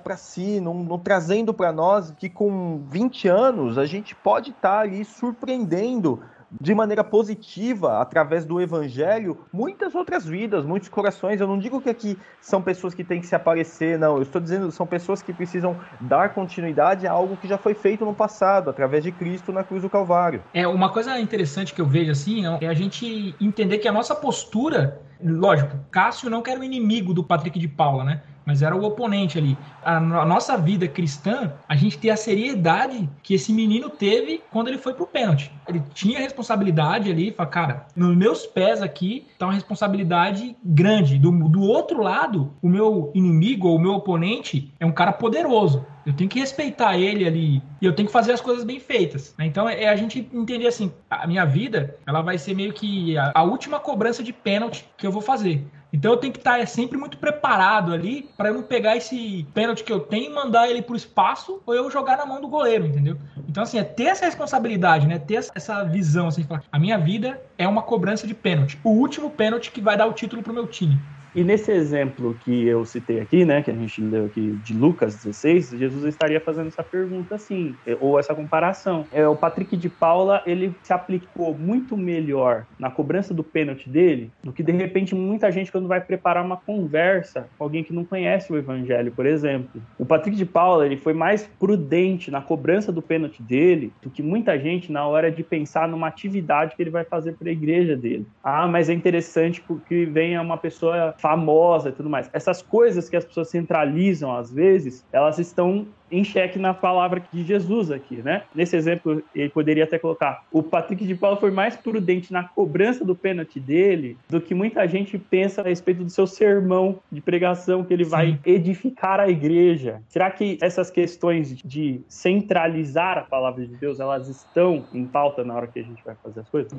para si, não, não trazendo para nós que com 20 anos a gente pode estar tá ali surpreendendo de maneira positiva, através do evangelho, muitas outras vidas, muitos corações. Eu não digo que aqui são pessoas que têm que se aparecer, não. Eu estou dizendo que são pessoas que precisam dar continuidade a algo que já foi feito no passado, através de Cristo na cruz do Calvário. É, uma coisa interessante que eu vejo assim é a gente entender que a nossa postura, lógico, Cássio não quer o inimigo do Patrick de Paula, né? Mas era o oponente ali. A, nossa vida cristã, a gente tem a seriedade que esse menino teve quando ele foi pro pênalti. Ele tinha responsabilidade ali, fala, cara, nos meus pés aqui tá uma responsabilidade grande. Do, do outro lado, o meu inimigo ou o meu oponente é um cara poderoso. Eu tenho que respeitar ele ali e eu tenho que fazer as coisas bem feitas. Né? Então é a gente entender assim, a minha vida, ela vai ser meio que a, a última cobrança de pênalti que eu vou fazer. Então eu tenho que estar sempre muito preparado ali para eu não pegar esse pênalti que eu tenho e mandar ele pro espaço ou eu jogar na mão do goleiro, entendeu? Então assim, é ter essa responsabilidade, né? Ter essa visão assim, falar, a minha vida é uma cobrança de pênalti. O último pênalti que vai dar o título pro meu time. E nesse exemplo que eu citei aqui, né, que a gente leu aqui de Lucas 16, Jesus estaria fazendo essa pergunta assim, ou essa comparação. É, o Patrick de Paula, ele se aplicou muito melhor na cobrança do pênalti dele do que de repente muita gente quando vai preparar uma conversa com alguém que não conhece o evangelho, por exemplo. O Patrick de Paula, ele foi mais prudente na cobrança do pênalti dele do que muita gente na hora de pensar numa atividade que ele vai fazer para a igreja dele. Ah, mas é interessante porque venha uma pessoa famosa e tudo mais. Essas coisas que as pessoas centralizam às vezes, elas estão em xeque na palavra de Jesus aqui, né? Nesse exemplo, ele poderia até colocar: o Patrick de Paulo foi mais prudente na cobrança do pênalti dele do que muita gente pensa a respeito do seu sermão de pregação que ele Sim. vai edificar a igreja. Será que essas questões de centralizar a palavra de Deus, elas estão em pauta na hora que a gente vai fazer as coisas?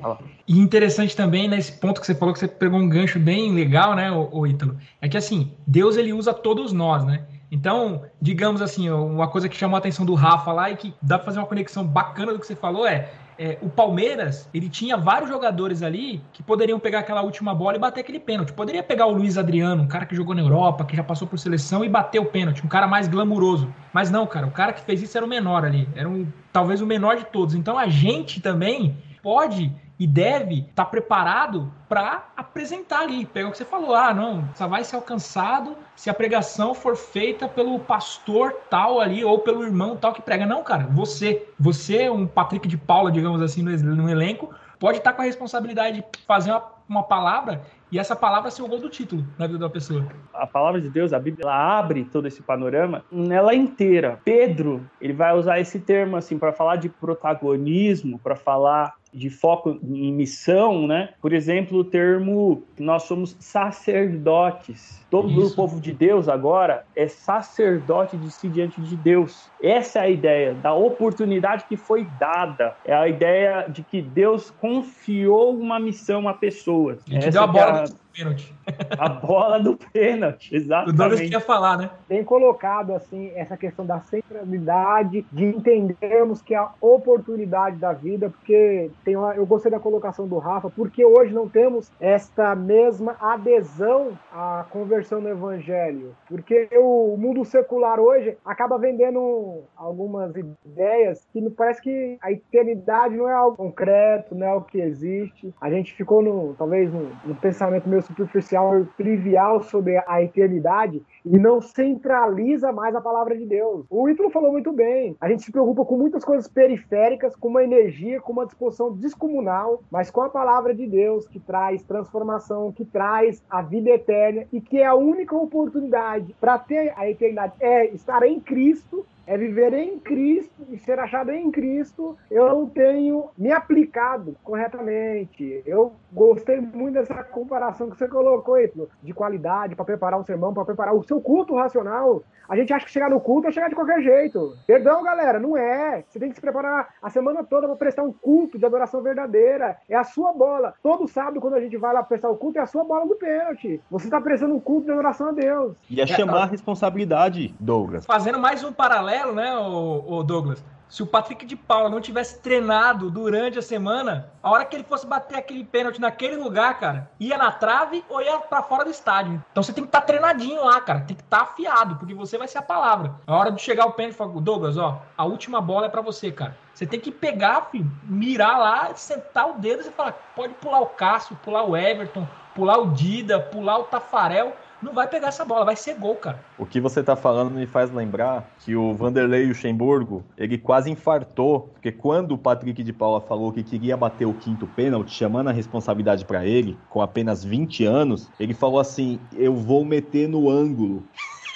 E interessante também nesse ponto que você falou que você pegou um gancho bem legal, né, o Ítalo? É que assim, Deus ele usa todos nós, né? Então, digamos assim, uma coisa que chamou a atenção do Rafa lá e que dá para fazer uma conexão bacana do que você falou é, é, o Palmeiras, ele tinha vários jogadores ali que poderiam pegar aquela última bola e bater aquele pênalti. Poderia pegar o Luiz Adriano, um cara que jogou na Europa, que já passou por seleção e bater o pênalti, um cara mais glamuroso. Mas não, cara, o cara que fez isso era o menor ali, era um, talvez o menor de todos. Então a gente também pode e deve estar tá preparado para apresentar ali. Pega o que você falou, ah, não, só vai ser alcançado se a pregação for feita pelo pastor tal ali ou pelo irmão tal que prega. Não, cara, você, você, um Patrick de Paula, digamos assim, no, no elenco, pode estar tá com a responsabilidade de fazer uma, uma palavra e essa palavra ser o gol do título na vida da pessoa. A palavra de Deus, a Bíblia, ela abre todo esse panorama nela inteira. Pedro, ele vai usar esse termo assim para falar de protagonismo, para falar de foco em missão, né? Por exemplo, o termo nós somos sacerdotes. Todo Isso. o povo de Deus agora é sacerdote de si diante de Deus. Essa é a ideia da oportunidade que foi dada. É a ideia de que Deus confiou uma missão a pessoas. E te deu a bola é a... pênalti. A bola do pênalti, exatamente. O Douglas queria falar, né? Tem colocado, assim, essa questão da centralidade, de entendermos que é a oportunidade da vida, porque tem uma, eu gostei da colocação do Rafa, porque hoje não temos esta mesma adesão à conversão no evangelho. Porque o mundo secular hoje acaba vendendo algumas ideias que parece que a eternidade não é algo concreto, não é algo que existe. A gente ficou no, talvez no, no pensamento meio superficial, trivial sobre a eternidade e não centraliza mais a palavra de Deus. O Ítalo falou muito bem. A gente se preocupa com muitas coisas periféricas, com uma energia, com uma disposição descomunal, mas com a palavra de Deus que traz transformação, que traz a vida eterna e que é a única oportunidade para ter a eternidade é estar em Cristo é viver em Cristo e ser achado em Cristo, eu não tenho me aplicado corretamente. Eu gostei muito dessa comparação que você colocou, Ítalo, de qualidade para preparar um sermão, para preparar o seu culto racional. A gente acha que chegar no culto é chegar de qualquer jeito. Perdão, galera, não é. Você tem que se preparar a semana toda para prestar um culto de adoração verdadeira. É a sua bola. Todo sábado, quando a gente vai lá prestar o culto, é a sua bola do pênalti. Você está prestando um culto de adoração a Deus. E é chamar a responsabilidade, Douglas. Fazendo mais um paralelo, né, o Douglas? se o Patrick de Paula não tivesse treinado durante a semana, a hora que ele fosse bater aquele pênalti naquele lugar, cara, ia na trave ou ia para fora do estádio. Então você tem que estar tá treinadinho lá, cara, tem que estar tá afiado, porque você vai ser a palavra. A hora de chegar o pênalti, fala, Douglas, ó, a última bola é para você, cara. Você tem que pegar, filho, mirar lá, sentar o dedo e falar, pode pular o Cássio, pular o Everton, pular o Dida, pular o Tafarel não vai pegar essa bola, vai ser gol, cara. O que você tá falando me faz lembrar que o Vanderlei Luxemburgo, ele quase infartou, porque quando o Patrick de Paula falou que queria bater o quinto pênalti, chamando a responsabilidade para ele, com apenas 20 anos, ele falou assim: "Eu vou meter no ângulo".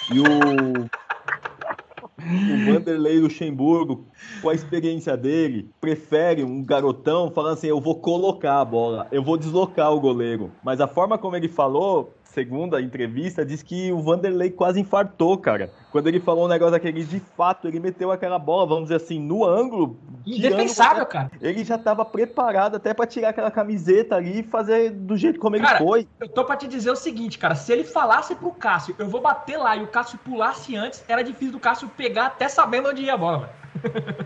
E o o Vanderlei Luxemburgo, com a experiência dele, prefere um garotão falando assim: eu vou colocar a bola, eu vou deslocar o goleiro. Mas a forma como ele falou, segundo a entrevista, diz que o Vanderlei quase infartou, cara. Quando ele falou um negócio daquele, de fato, ele meteu aquela bola, vamos dizer assim, no ângulo. Indefensável, cara. Ele já estava preparado até para tirar aquela camiseta ali e fazer do jeito como cara, ele foi. Eu tô pra te dizer o seguinte, cara, se ele falasse pro Cássio, eu vou bater lá e o Cássio pulasse antes, era difícil do Cássio pegar até sabendo onde ia a bola, velho.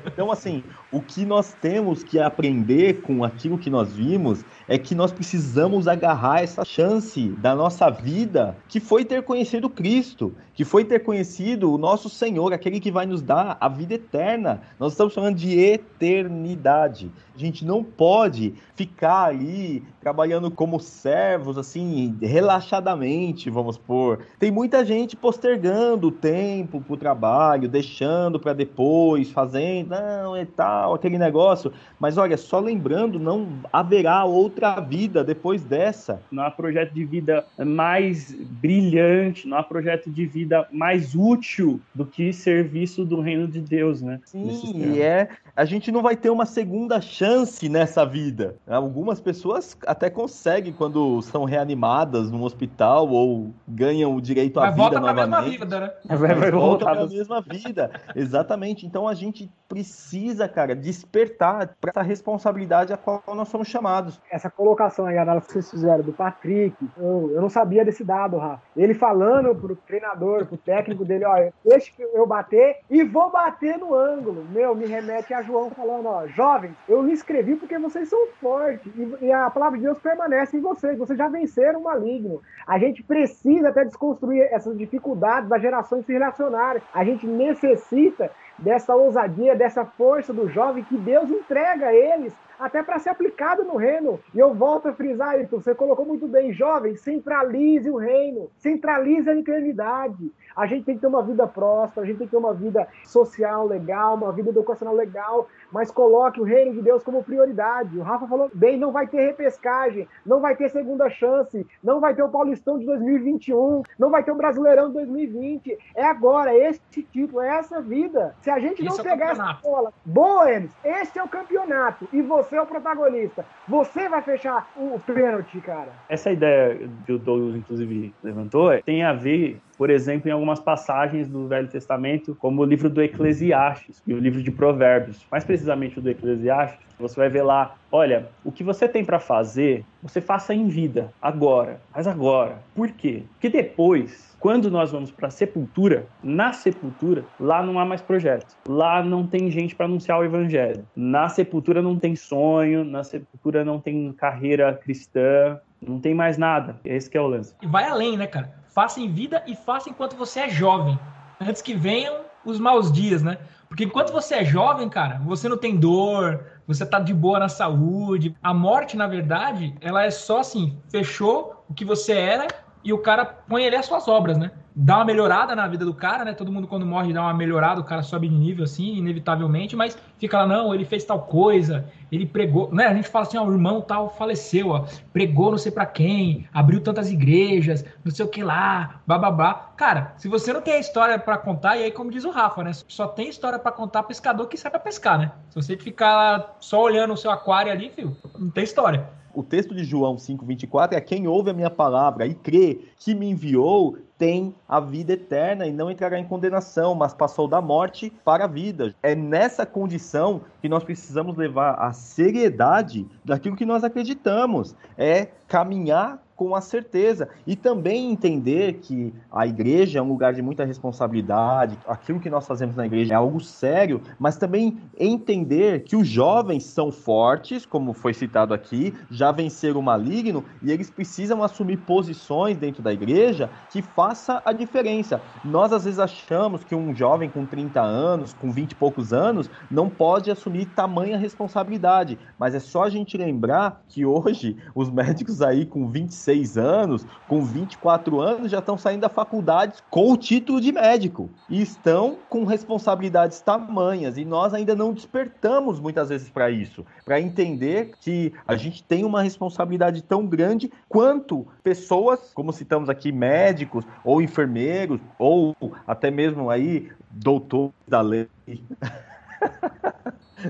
Então, assim, o que nós temos que aprender com aquilo que nós vimos é que nós precisamos agarrar essa chance da nossa vida, que foi ter conhecido Cristo, que foi ter conhecido o nosso Senhor, aquele que vai nos dar a vida eterna. Nós estamos falando de eternidade. A gente não pode ficar ali trabalhando como servos, assim, relaxadamente, vamos por. Tem muita gente postergando o tempo para o trabalho, deixando para depois, fazendo, não, é tal, aquele negócio. Mas olha, só lembrando, não haverá outra vida depois dessa. Não há projeto de vida mais brilhante, não há projeto de vida mais útil do que serviço do reino de Deus, né? Sim, é. A gente não vai ter uma segunda chance nessa vida. Algumas pessoas até conseguem quando são reanimadas num hospital ou ganham o direito à Mas vida volta pra novamente. mesma vida, né? Vai, vai volta voltar para a mesma vida. Exatamente. Então a gente precisa, cara, despertar para essa responsabilidade a qual nós somos chamados. essa colocação aí, a análise que vocês fizeram do Patrick, eu, eu não sabia desse dado, Rafa. Ele falando pro treinador, pro técnico dele, ó, deixa que eu bater e vou bater no ângulo. Meu, me remete a João falando, ó, jovens, eu me inscrevi porque vocês são fortes e, e a palavra de Deus permanece em vocês, vocês já venceram o maligno. A gente precisa até desconstruir essas dificuldades das gerações se relacionarem. A gente necessita dessa ousadia, dessa força do jovem que Deus entrega a eles até para ser aplicado no reino. E eu volto a frisar, Ayrton, você colocou muito bem, jovem, centralize o reino, centralize a eternidade. A gente tem que ter uma vida próspera, a gente tem que ter uma vida social legal, uma vida educacional legal, mas coloque o reino de Deus como prioridade. O Rafa falou bem, não vai ter repescagem, não vai ter segunda chance, não vai ter o Paulistão de 2021, não vai ter o Brasileirão de 2020. É agora, é este título, é essa vida. Se a gente não Esse é pegar essa bola, boa, Enes, este é o campeonato e você é o protagonista. Você vai fechar o pênalti, cara. Essa ideia que o Douglas, inclusive, levantou tem a ver, por exemplo, em algumas passagens do Velho Testamento, como o livro do Eclesiastes e o livro de Provérbios. Mais precisamente o do Eclesiastes, você vai ver lá, olha, o que você tem para fazer, você faça em vida, agora. Mas agora. Por quê? Porque depois, quando nós vamos para a sepultura, na sepultura, lá não há mais projeto. Lá não tem gente para anunciar o evangelho. Na sepultura não tem sonho, na sepultura não tem carreira cristã, não tem mais nada. Esse é o lance. E vai além, né, cara? Faça em vida e faça enquanto você é jovem. Antes que venham os maus dias, né? Porque enquanto você é jovem, cara, você não tem dor, você tá de boa na saúde. A morte, na verdade, ela é só assim, fechou o que você era e o cara põe ali as suas obras, né? Dá uma melhorada na vida do cara, né? Todo mundo quando morre dá uma melhorada, o cara sobe de nível assim, inevitavelmente, mas fica lá, não, ele fez tal coisa, ele pregou, né? A gente fala assim, ó, o irmão tal faleceu, ó, pregou não sei pra quem, abriu tantas igrejas, não sei o que lá, bababá. Cara, se você não tem história pra contar, e aí como diz o Rafa, né? Só tem história pra contar pescador que pra pescar, né? Se você ficar só olhando o seu aquário ali, filho, não tem história. O texto de João 5,24 é quem ouve a minha palavra e crê que me enviou tem a vida eterna e não entrará em condenação, mas passou da morte para a vida. É nessa condição que nós precisamos levar a seriedade daquilo que nós acreditamos. É caminhar com a certeza e também entender que a igreja é um lugar de muita responsabilidade, aquilo que nós fazemos na igreja é algo sério, mas também entender que os jovens são fortes, como foi citado aqui, já venceram o maligno e eles precisam assumir posições dentro da igreja que faça a diferença. Nós às vezes achamos que um jovem com 30 anos, com 20 e poucos anos, não pode assumir tamanha responsabilidade, mas é só a gente lembrar que hoje os médicos aí com 26 anos, com 24 anos, já estão saindo da faculdade com o título de médico. E estão com responsabilidades tamanhas. E nós ainda não despertamos muitas vezes para isso, para entender que a gente tem uma responsabilidade tão grande quanto pessoas, como citamos aqui, médicos ou enfermeiros, ou até mesmo aí doutor da lei. [laughs]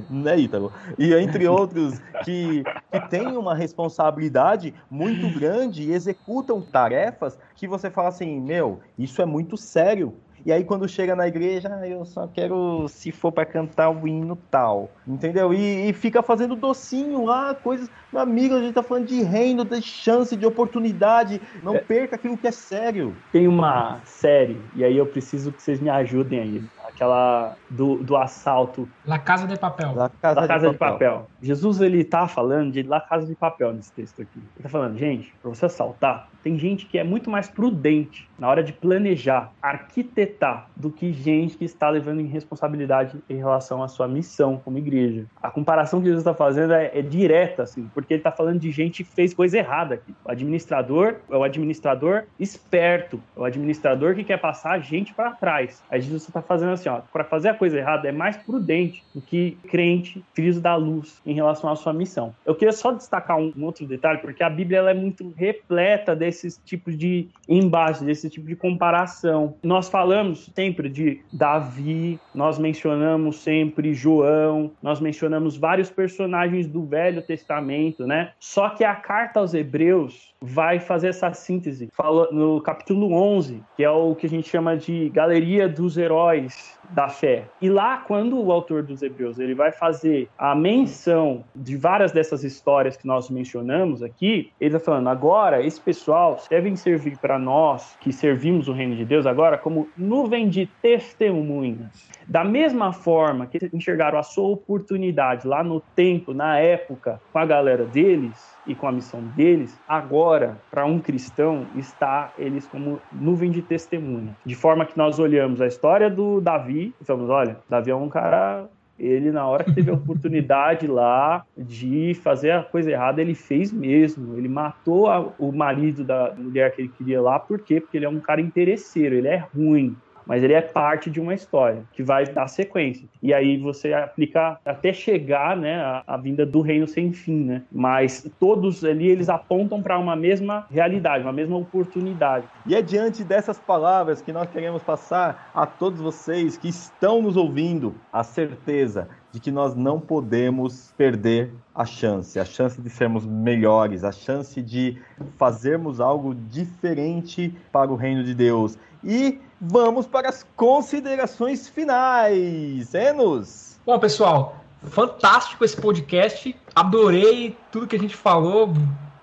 né, Ítalo? E entre outros que, que têm uma responsabilidade muito grande e executam tarefas que você fala assim, meu, isso é muito sério. E aí quando chega na igreja, ah, eu só quero se for para cantar o hino tal, entendeu? E, e, fica fazendo docinho lá, coisas. Meu amigo, a gente tá falando de reino, de chance, de oportunidade. Não é. perca aquilo que é sério. Tem uma série, e aí eu preciso que vocês me ajudem aí aquela do, do assalto. La Casa de Papel. La Casa, La casa de, papel. de, papel. Jesus, ele tá falando de La Casa de Papel nesse texto aqui. Ele tá falando, gente, para você assaltar, tem gente que é muito mais prudente na hora de planejar, arquitetar, do que gente que está levando em responsabilidade em relação à sua missão como igreja. A comparação que Jesus está fazendo é, é, direta, assim, porque ele está falando de gente que fez coisa errada aqui. O administrador é o administrador esperto, é o administrador que quer passar a gente para trás. Aí Jesus está fazendo assim, ó, para fazer a coisa errada é mais prudente do que crente, filhos da luz, em relação à sua missão. Eu queria só destacar um, um outro detalhe, porque a Bíblia ela é muito repleta desses tipos de embaixo, desse tipo de comparação. Nós falamos sempre de Davi, nós mencionamos sempre João, nós mencionamos vários personagens do Velho Testamento, né? Só que a carta aos Hebreus vai fazer essa síntese. Fala no capítulo 11, que é o que a gente chama de Galeria dos Heróis da fé. E lá, quando o autor dos Hebreus ele vai fazer a menção de várias dessas histórias que nós mencionamos aqui, ele está falando agora esse pessoal devem servir para nós que servimos o reino de Deus agora como nuvem de testemunhas. Da mesma forma que enxergaram a sua oportunidade lá no tempo, na época, com a galera deles, e com a missão deles, agora, para um cristão, está eles como nuvem de testemunha. De forma que nós olhamos a história do Davi e falamos: olha, Davi é um cara ele na hora que teve a [laughs] oportunidade lá de fazer a coisa errada, ele fez mesmo. Ele matou a, o marido da mulher que ele queria lá, por quê? Porque ele é um cara interesseiro, ele é ruim mas ele é parte de uma história que vai dar sequência. E aí você aplica até chegar, né, a, a vinda do reino sem fim, né? Mas todos ali eles apontam para uma mesma realidade, uma mesma oportunidade. E é diante dessas palavras que nós queremos passar a todos vocês que estão nos ouvindo a certeza de que nós não podemos perder a chance, a chance de sermos melhores, a chance de fazermos algo diferente para o reino de Deus. E vamos para as considerações finais. Enos! Bom, pessoal, fantástico esse podcast. Adorei tudo que a gente falou.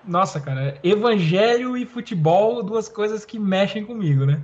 Nossa, cara, evangelho e futebol, duas coisas que mexem comigo, né?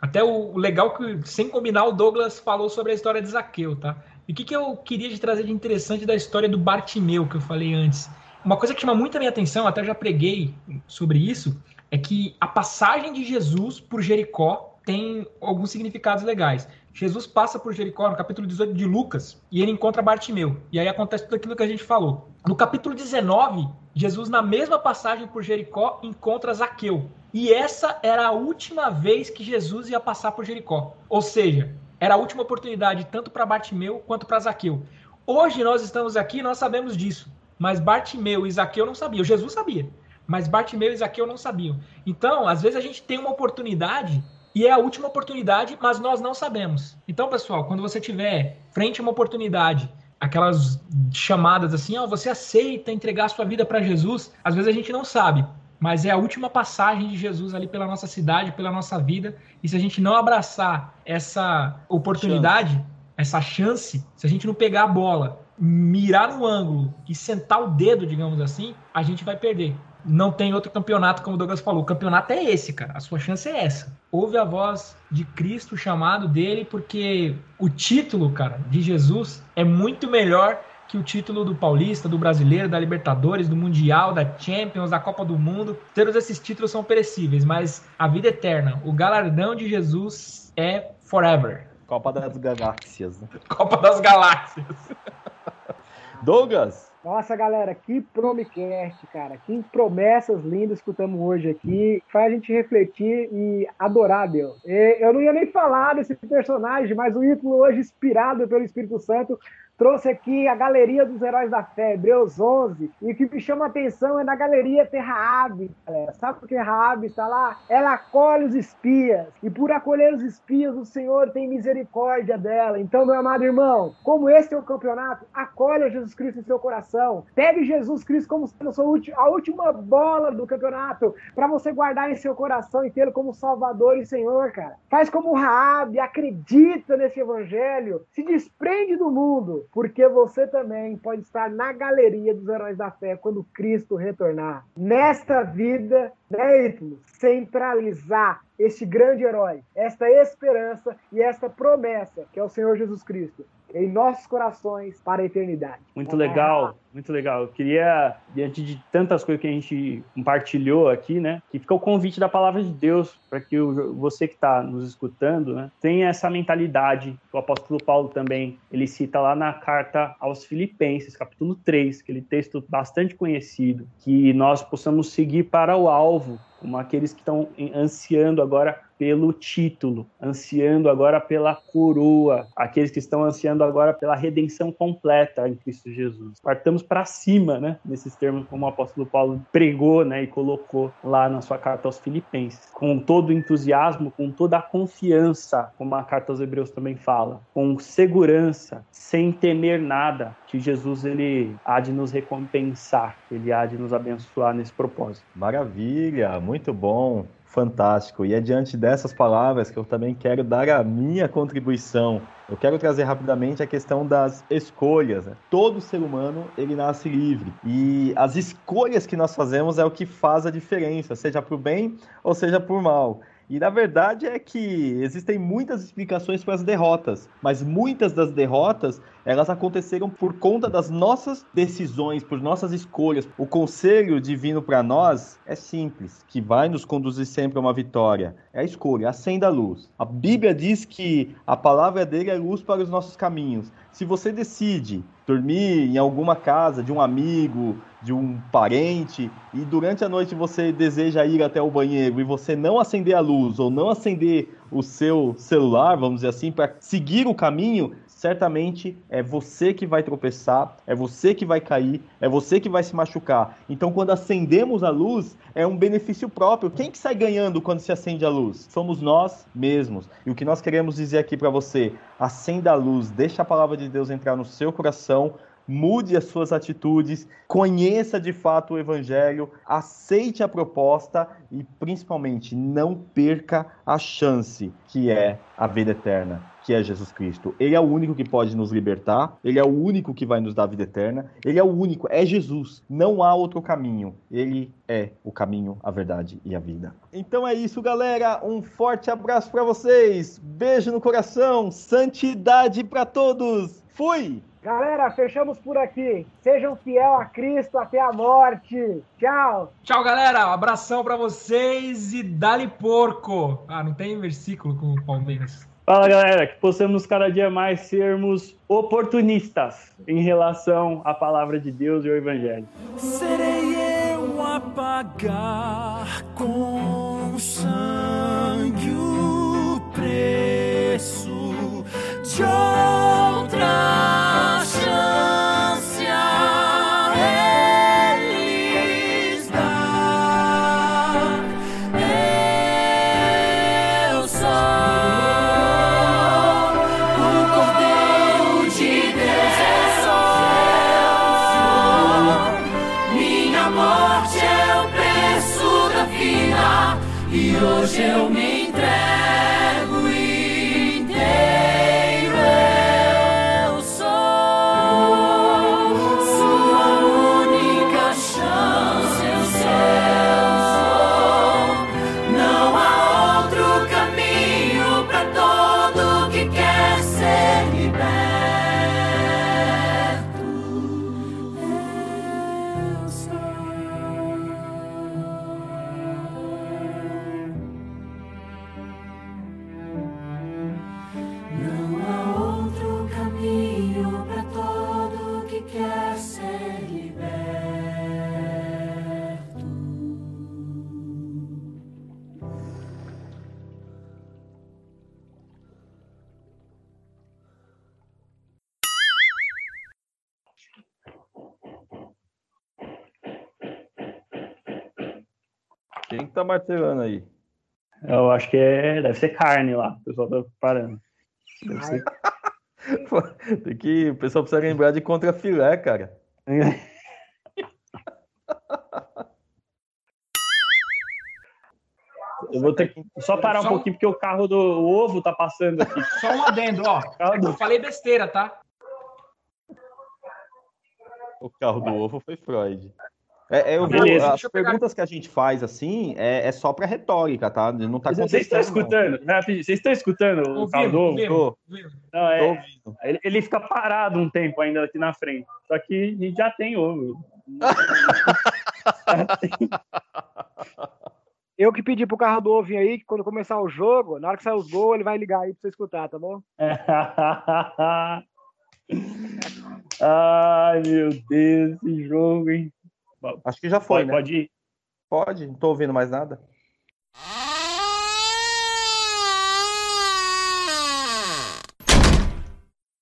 Até o legal que, sem combinar, o Douglas falou sobre a história de Zaqueu, tá? E o que, que eu queria de trazer de interessante da história do Bartimeu, que eu falei antes? Uma coisa que chama muito a minha atenção, até já preguei sobre isso, é que a passagem de Jesus por Jericó tem alguns significados legais. Jesus passa por Jericó no capítulo 18 de Lucas e ele encontra Bartimeu. E aí acontece tudo aquilo que a gente falou. No capítulo 19, Jesus, na mesma passagem por Jericó, encontra Zaqueu. E essa era a última vez que Jesus ia passar por Jericó. Ou seja, era a última oportunidade tanto para Bartimeu quanto para Zaqueu. Hoje nós estamos aqui e nós sabemos disso. Mas Bartimeu e Zaqueu não sabiam. Jesus sabia. Mas Bartimeu e Zaqueu não sabiam. Então, às vezes a gente tem uma oportunidade e é a última oportunidade, mas nós não sabemos. Então, pessoal, quando você tiver frente a uma oportunidade, aquelas chamadas assim, ó, oh, você aceita entregar a sua vida para Jesus, às vezes a gente não sabe mas é a última passagem de Jesus ali pela nossa cidade, pela nossa vida. E se a gente não abraçar essa oportunidade, chance. essa chance, se a gente não pegar a bola, mirar no ângulo e sentar o dedo, digamos assim, a gente vai perder. Não tem outro campeonato, como o Douglas falou. O campeonato é esse, cara. A sua chance é essa. Ouve a voz de Cristo, o chamado dele, porque o título, cara, de Jesus é muito melhor que o título do Paulista, do Brasileiro, da Libertadores, do Mundial, da Champions, da Copa do Mundo, todos esses títulos são perecíveis, mas a vida eterna, o galardão de Jesus é forever. Copa das Galáxias. Né? [laughs] Copa das Galáxias. Douglas, nossa, galera, que promicast, cara. Que promessas lindas escutamos hoje aqui. Faz a gente refletir e adorar Deus. Eu não ia nem falar desse personagem, mas o ídolo hoje, inspirado pelo Espírito Santo, trouxe aqui a galeria dos heróis da fé, Hebreus 11, e o que me chama a atenção é na galeria ter Raabe, galera. Sabe por que Raabe está lá? Ela acolhe os espias, e por acolher os espias, o Senhor tem misericórdia dela. Então, meu amado irmão, como esse é o campeonato, acolha Jesus Cristo em seu coração. Pegue Jesus Cristo como sendo a última bola do campeonato, para você guardar em seu coração e tê-lo como Salvador e Senhor, cara. Faz como Raabe, acredita nesse evangelho, se desprende do mundo, porque você também pode estar na galeria dos heróis da fé quando Cristo retornar. Nesta vida, né, centralizar este grande herói, esta esperança e esta promessa que é o Senhor Jesus Cristo em nossos corações para a eternidade. Muito legal, muito legal. Eu queria, diante de tantas coisas que a gente compartilhou aqui, né, que fica o convite da palavra de Deus para que o, você que está nos escutando, né, tenha essa mentalidade. O apóstolo Paulo também, ele cita lá na carta aos Filipenses, capítulo 3, aquele texto bastante conhecido, que nós possamos seguir para o alvo, como aqueles que estão ansiando agora pelo título, ansiando agora pela coroa, aqueles que estão ansiando agora pela redenção completa em Cristo Jesus. Partamos para cima, né, nesses termos como o apóstolo Paulo pregou, né, e colocou lá na sua carta aos Filipenses, com todo o entusiasmo, com toda a confiança, como a carta aos Hebreus também fala, com segurança, sem temer nada, que Jesus ele há de nos recompensar, ele há de nos abençoar nesse propósito. Maravilha, muito bom. Fantástico. E é diante dessas palavras que eu também quero dar a minha contribuição. Eu quero trazer rapidamente a questão das escolhas. Né? Todo ser humano ele nasce livre e as escolhas que nós fazemos é o que faz a diferença, seja para o bem ou seja por mal. E na verdade é que existem muitas explicações para as derrotas, mas muitas das derrotas elas aconteceram por conta das nossas decisões, por nossas escolhas. O conselho divino para nós é simples, que vai nos conduzir sempre a uma vitória. É a escolha, acenda a luz. A Bíblia diz que a palavra dele é luz para os nossos caminhos. Se você decide dormir em alguma casa de um amigo, de um parente, e durante a noite você deseja ir até o banheiro e você não acender a luz ou não acender o seu celular, vamos dizer assim, para seguir o caminho, certamente é você que vai tropeçar, é você que vai cair, é você que vai se machucar. Então, quando acendemos a luz, é um benefício próprio. Quem que sai ganhando quando se acende a luz? Somos nós mesmos. E o que nós queremos dizer aqui para você, acenda a luz, deixa a palavra de Deus entrar no seu coração, mude as suas atitudes, conheça de fato o Evangelho, aceite a proposta e, principalmente, não perca a chance que é a vida eterna que é Jesus Cristo. Ele é o único que pode nos libertar, ele é o único que vai nos dar vida eterna, ele é o único, é Jesus. Não há outro caminho. Ele é o caminho, a verdade e a vida. Então é isso, galera. Um forte abraço para vocês. Beijo no coração. Santidade para todos. Fui. Galera, fechamos por aqui. Sejam fiel a Cristo até a morte. Tchau. Tchau, galera. Um abração para vocês e dali porco. Ah, não tem versículo com o Palmeiras. Fala galera, que possamos cada dia mais sermos oportunistas em relação à palavra de Deus e ao Evangelho. Serei eu a pagar com sangue o preço de outra chance. Tá martelando aí? Eu acho que é, deve ser carne lá. O pessoal tá parando. Deve ser... [laughs] Pô, Tem que, o pessoal precisa lembrar de contra filé, cara. Eu vou ter que só parar um Só- pouquinho, porque o carro do o ovo tá passando aqui. Só um adendo, ó. Do- Eu falei besteira, tá? O carro do ovo foi Freud. É, é, eu vou- Beleza. as eu pegar- perguntas que a gente faz assim é, é só pra retórica, tá? Não tá Vocês estão escutando? Vocês estão escutando o carro ouvimos. Não, Tô é, ouvindo. ele, ele fica parado um tempo ainda aqui na frente. Só que a gente já tem ovo. Eu que pedi pro carro do ovo vir aí, que quando começar o jogo, na hora que sair os gols, ele vai ligar aí pra você escutar, tá bom? [laughs] Ai, meu Deus, esse jogo, hein? Acho que já foi, Pode, né? pode ir. Pode, não tô ouvindo mais nada.